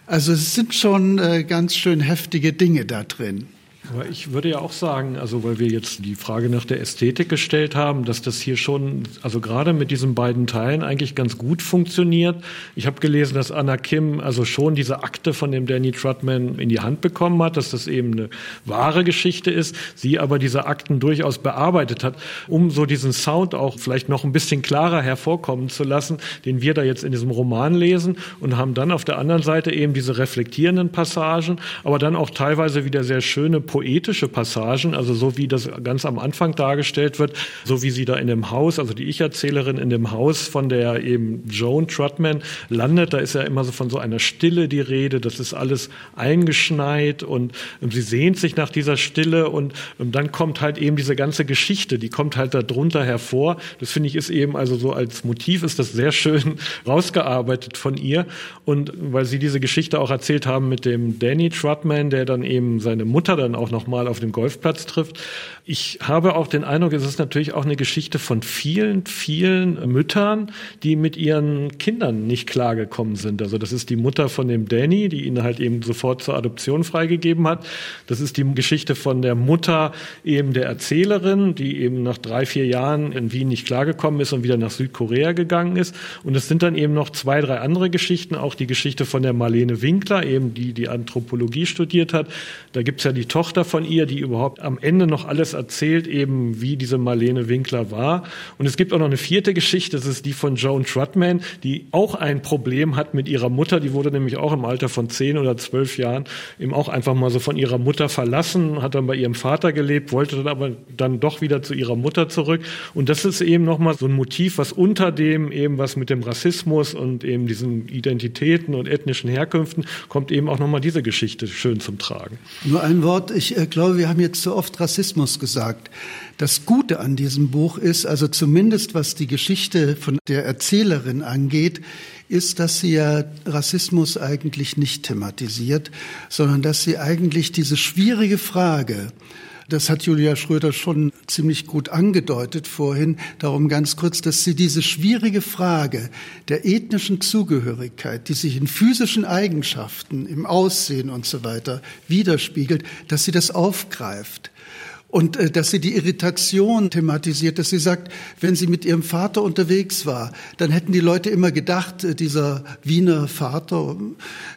Also es sind schon äh, ganz schön heftige Dinge da drin. Aber ich würde ja auch sagen, also weil wir jetzt die Frage nach der Ästhetik gestellt haben, dass das hier schon, also gerade mit diesen beiden Teilen eigentlich ganz gut funktioniert. Ich habe gelesen, dass Anna Kim also schon diese Akte von dem Danny Trudman in die Hand bekommen hat, dass das eben eine wahre Geschichte ist, sie aber diese Akten durchaus bearbeitet hat, um so diesen Sound auch vielleicht noch ein bisschen klarer hervorkommen zu lassen, den wir da jetzt in diesem Roman lesen und haben dann auf der anderen Seite eben diese reflektierenden Passagen, aber dann auch teilweise wieder sehr schöne poetische Passagen, also so wie das ganz am Anfang dargestellt wird, so wie sie da in dem Haus, also die Ich-Erzählerin in dem Haus von der eben Joan Trotman landet, da ist ja immer so von so einer Stille die Rede, das ist alles eingeschneit und sie sehnt sich nach dieser Stille und, und dann kommt halt eben diese ganze Geschichte, die kommt halt darunter hervor. Das finde ich ist eben also so als Motiv ist das sehr schön rausgearbeitet von ihr und weil sie diese Geschichte auch erzählt haben mit dem Danny Trotman, der dann eben seine Mutter dann auch nochmal auf dem Golfplatz trifft. Ich habe auch den Eindruck, es ist natürlich auch eine Geschichte von vielen, vielen Müttern, die mit ihren Kindern nicht klargekommen sind. Also das ist die Mutter von dem Danny, die ihn halt eben sofort zur Adoption freigegeben hat. Das ist die Geschichte von der Mutter eben der Erzählerin, die eben nach drei, vier Jahren in Wien nicht klargekommen ist und wieder nach Südkorea gegangen ist. Und es sind dann eben noch zwei, drei andere Geschichten, auch die Geschichte von der Marlene Winkler, eben die die Anthropologie studiert hat. Da gibt's ja die Tochter, Tochter von ihr, die überhaupt am Ende noch alles erzählt, eben wie diese Marlene Winkler war. Und es gibt auch noch eine vierte Geschichte, das ist die von Joan Trutman, die auch ein Problem hat mit ihrer Mutter. Die wurde nämlich auch im Alter von zehn oder zwölf Jahren eben auch einfach mal so von ihrer Mutter verlassen, hat dann bei ihrem Vater gelebt, wollte dann aber dann doch wieder zu ihrer Mutter zurück. Und das ist eben nochmal so ein Motiv, was unter dem eben was mit dem Rassismus und eben diesen Identitäten und ethnischen Herkünften kommt eben auch nochmal diese Geschichte schön zum Tragen. Nur ein Wort. Ich äh, glaube, wir haben jetzt so oft Rassismus gesagt. Das Gute an diesem Buch ist, also zumindest was die Geschichte von der Erzählerin angeht, ist, dass sie ja Rassismus eigentlich nicht thematisiert, sondern dass sie eigentlich diese schwierige Frage, das hat Julia Schröder schon ziemlich gut angedeutet vorhin. Darum ganz kurz, dass sie diese schwierige Frage der ethnischen Zugehörigkeit, die sich in physischen Eigenschaften, im Aussehen und so weiter widerspiegelt, dass sie das aufgreift. Und äh, dass sie die Irritation thematisiert, dass sie sagt, wenn sie mit ihrem Vater unterwegs war, dann hätten die Leute immer gedacht, äh, dieser Wiener Vater,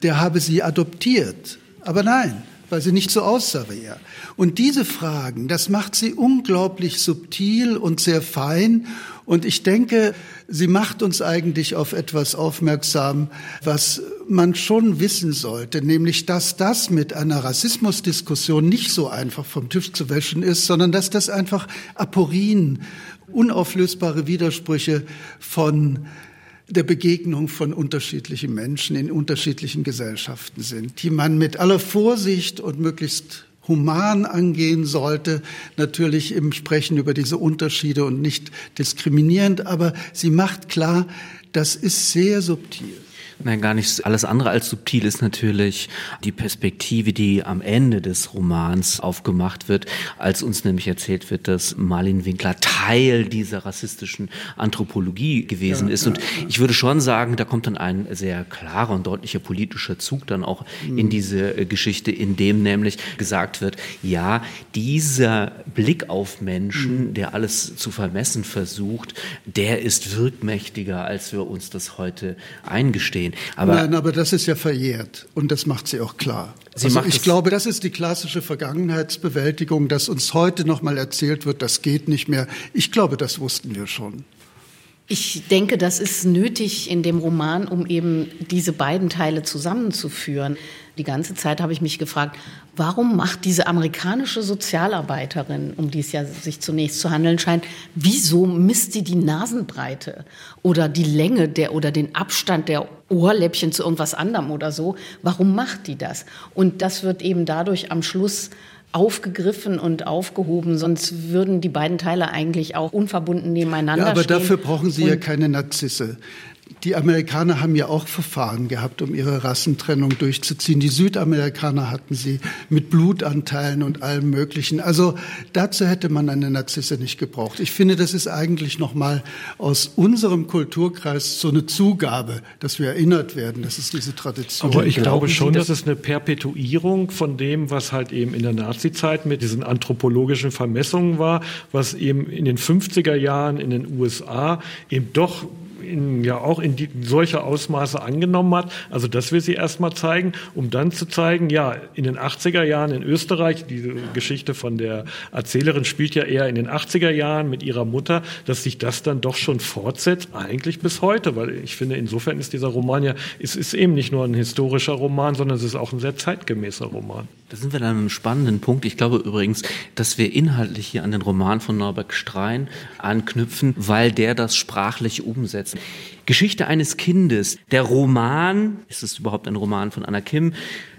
der habe sie adoptiert. Aber nein, weil sie nicht so aussah wie er. Und diese Fragen, das macht sie unglaublich subtil und sehr fein. Und ich denke, sie macht uns eigentlich auf etwas aufmerksam, was man schon wissen sollte, nämlich dass das mit einer Rassismusdiskussion nicht so einfach vom Tisch zu wäschen ist, sondern dass das einfach Aporien, unauflösbare Widersprüche von der Begegnung von unterschiedlichen Menschen in unterschiedlichen Gesellschaften sind, die man mit aller Vorsicht und möglichst human angehen sollte, natürlich im Sprechen über diese Unterschiede und nicht diskriminierend, aber sie macht klar, das ist sehr subtil. Nein, gar nicht. Alles andere als subtil ist natürlich die Perspektive, die am Ende des Romans aufgemacht wird, als uns nämlich erzählt wird, dass Marlin Winkler Teil dieser rassistischen Anthropologie gewesen ja, ist. Und ich würde schon sagen, da kommt dann ein sehr klarer und deutlicher politischer Zug dann auch mhm. in diese äh, Geschichte, in dem nämlich gesagt wird, ja, dieser Blick auf Menschen, mhm. der alles zu vermessen versucht, der ist wirkmächtiger, als wir uns das heute eingestehen. Aber Nein, aber das ist ja verjährt und das macht sie auch klar. Sie also ich glaube, das ist die klassische Vergangenheitsbewältigung, dass uns heute noch mal erzählt wird, das geht nicht mehr. Ich glaube, das wussten wir schon. Ich denke, das ist nötig in dem Roman, um eben diese beiden Teile zusammenzuführen. Die ganze Zeit habe ich mich gefragt, warum macht diese amerikanische Sozialarbeiterin, um die es ja sich zunächst zu handeln scheint, wieso misst sie die Nasenbreite oder die Länge der oder den Abstand der Ohrläppchen zu irgendwas anderem oder so? Warum macht die das? Und das wird eben dadurch am Schluss aufgegriffen und aufgehoben, sonst würden die beiden Teile eigentlich auch unverbunden nebeneinander ja, aber stehen. Aber dafür brauchen Sie ja keine Narzisse. Die Amerikaner haben ja auch Verfahren gehabt, um ihre Rassentrennung durchzuziehen. Die Südamerikaner hatten sie mit Blutanteilen und allem Möglichen. Also dazu hätte man eine Narzisse nicht gebraucht. Ich finde, das ist eigentlich nochmal aus unserem Kulturkreis so eine Zugabe, dass wir erinnert werden, dass es diese Tradition Aber ich glaube schon, dass es eine Perpetuierung von dem, was halt eben in der Nazizeit mit diesen anthropologischen Vermessungen war, was eben in den 50er Jahren in den USA eben doch in, ja auch in die, solcher Ausmaße angenommen hat. Also das will sie erstmal zeigen, um dann zu zeigen, ja, in den 80er Jahren in Österreich, diese Geschichte von der Erzählerin spielt ja eher in den 80er Jahren mit ihrer Mutter, dass sich das dann doch schon fortsetzt, eigentlich bis heute, weil ich finde, insofern ist dieser Roman ja, es ist eben nicht nur ein historischer Roman, sondern es ist auch ein sehr zeitgemäßer Roman. Da sind wir dann an einem spannenden Punkt. Ich glaube übrigens, dass wir inhaltlich hier an den Roman von Norbert Strein anknüpfen, weil der das sprachlich umsetzt. Geschichte eines Kindes. Der Roman, ist es überhaupt ein Roman von Anna Kim?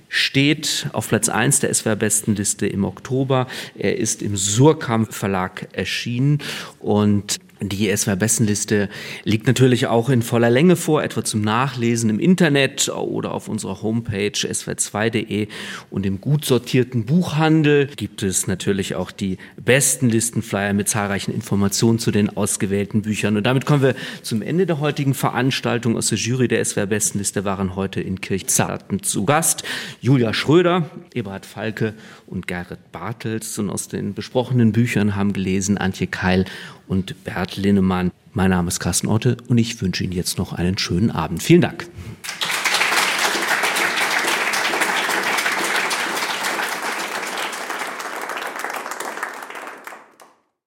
steht auf Platz 1 der SWR-Bestenliste im Oktober. Er ist im Surkamp Verlag erschienen und die SWR-Bestenliste liegt natürlich auch in voller Länge vor, etwa zum Nachlesen im Internet oder auf unserer Homepage swr2.de und im gut sortierten Buchhandel gibt es natürlich auch die besten Listenflyer mit zahlreichen Informationen zu den ausgewählten Büchern. Und damit kommen wir zum Ende der heutigen Veranstaltung. Aus der Jury der SWR-Bestenliste waren heute in Kirchzarten zu Gast Julia Schröder, Eberhard Falke und Gerrit Bartels. Und aus den besprochenen Büchern haben gelesen Antje Keil und Bert Linnemann. Mein Name ist Carsten Otte und ich wünsche Ihnen jetzt noch einen schönen Abend. Vielen Dank.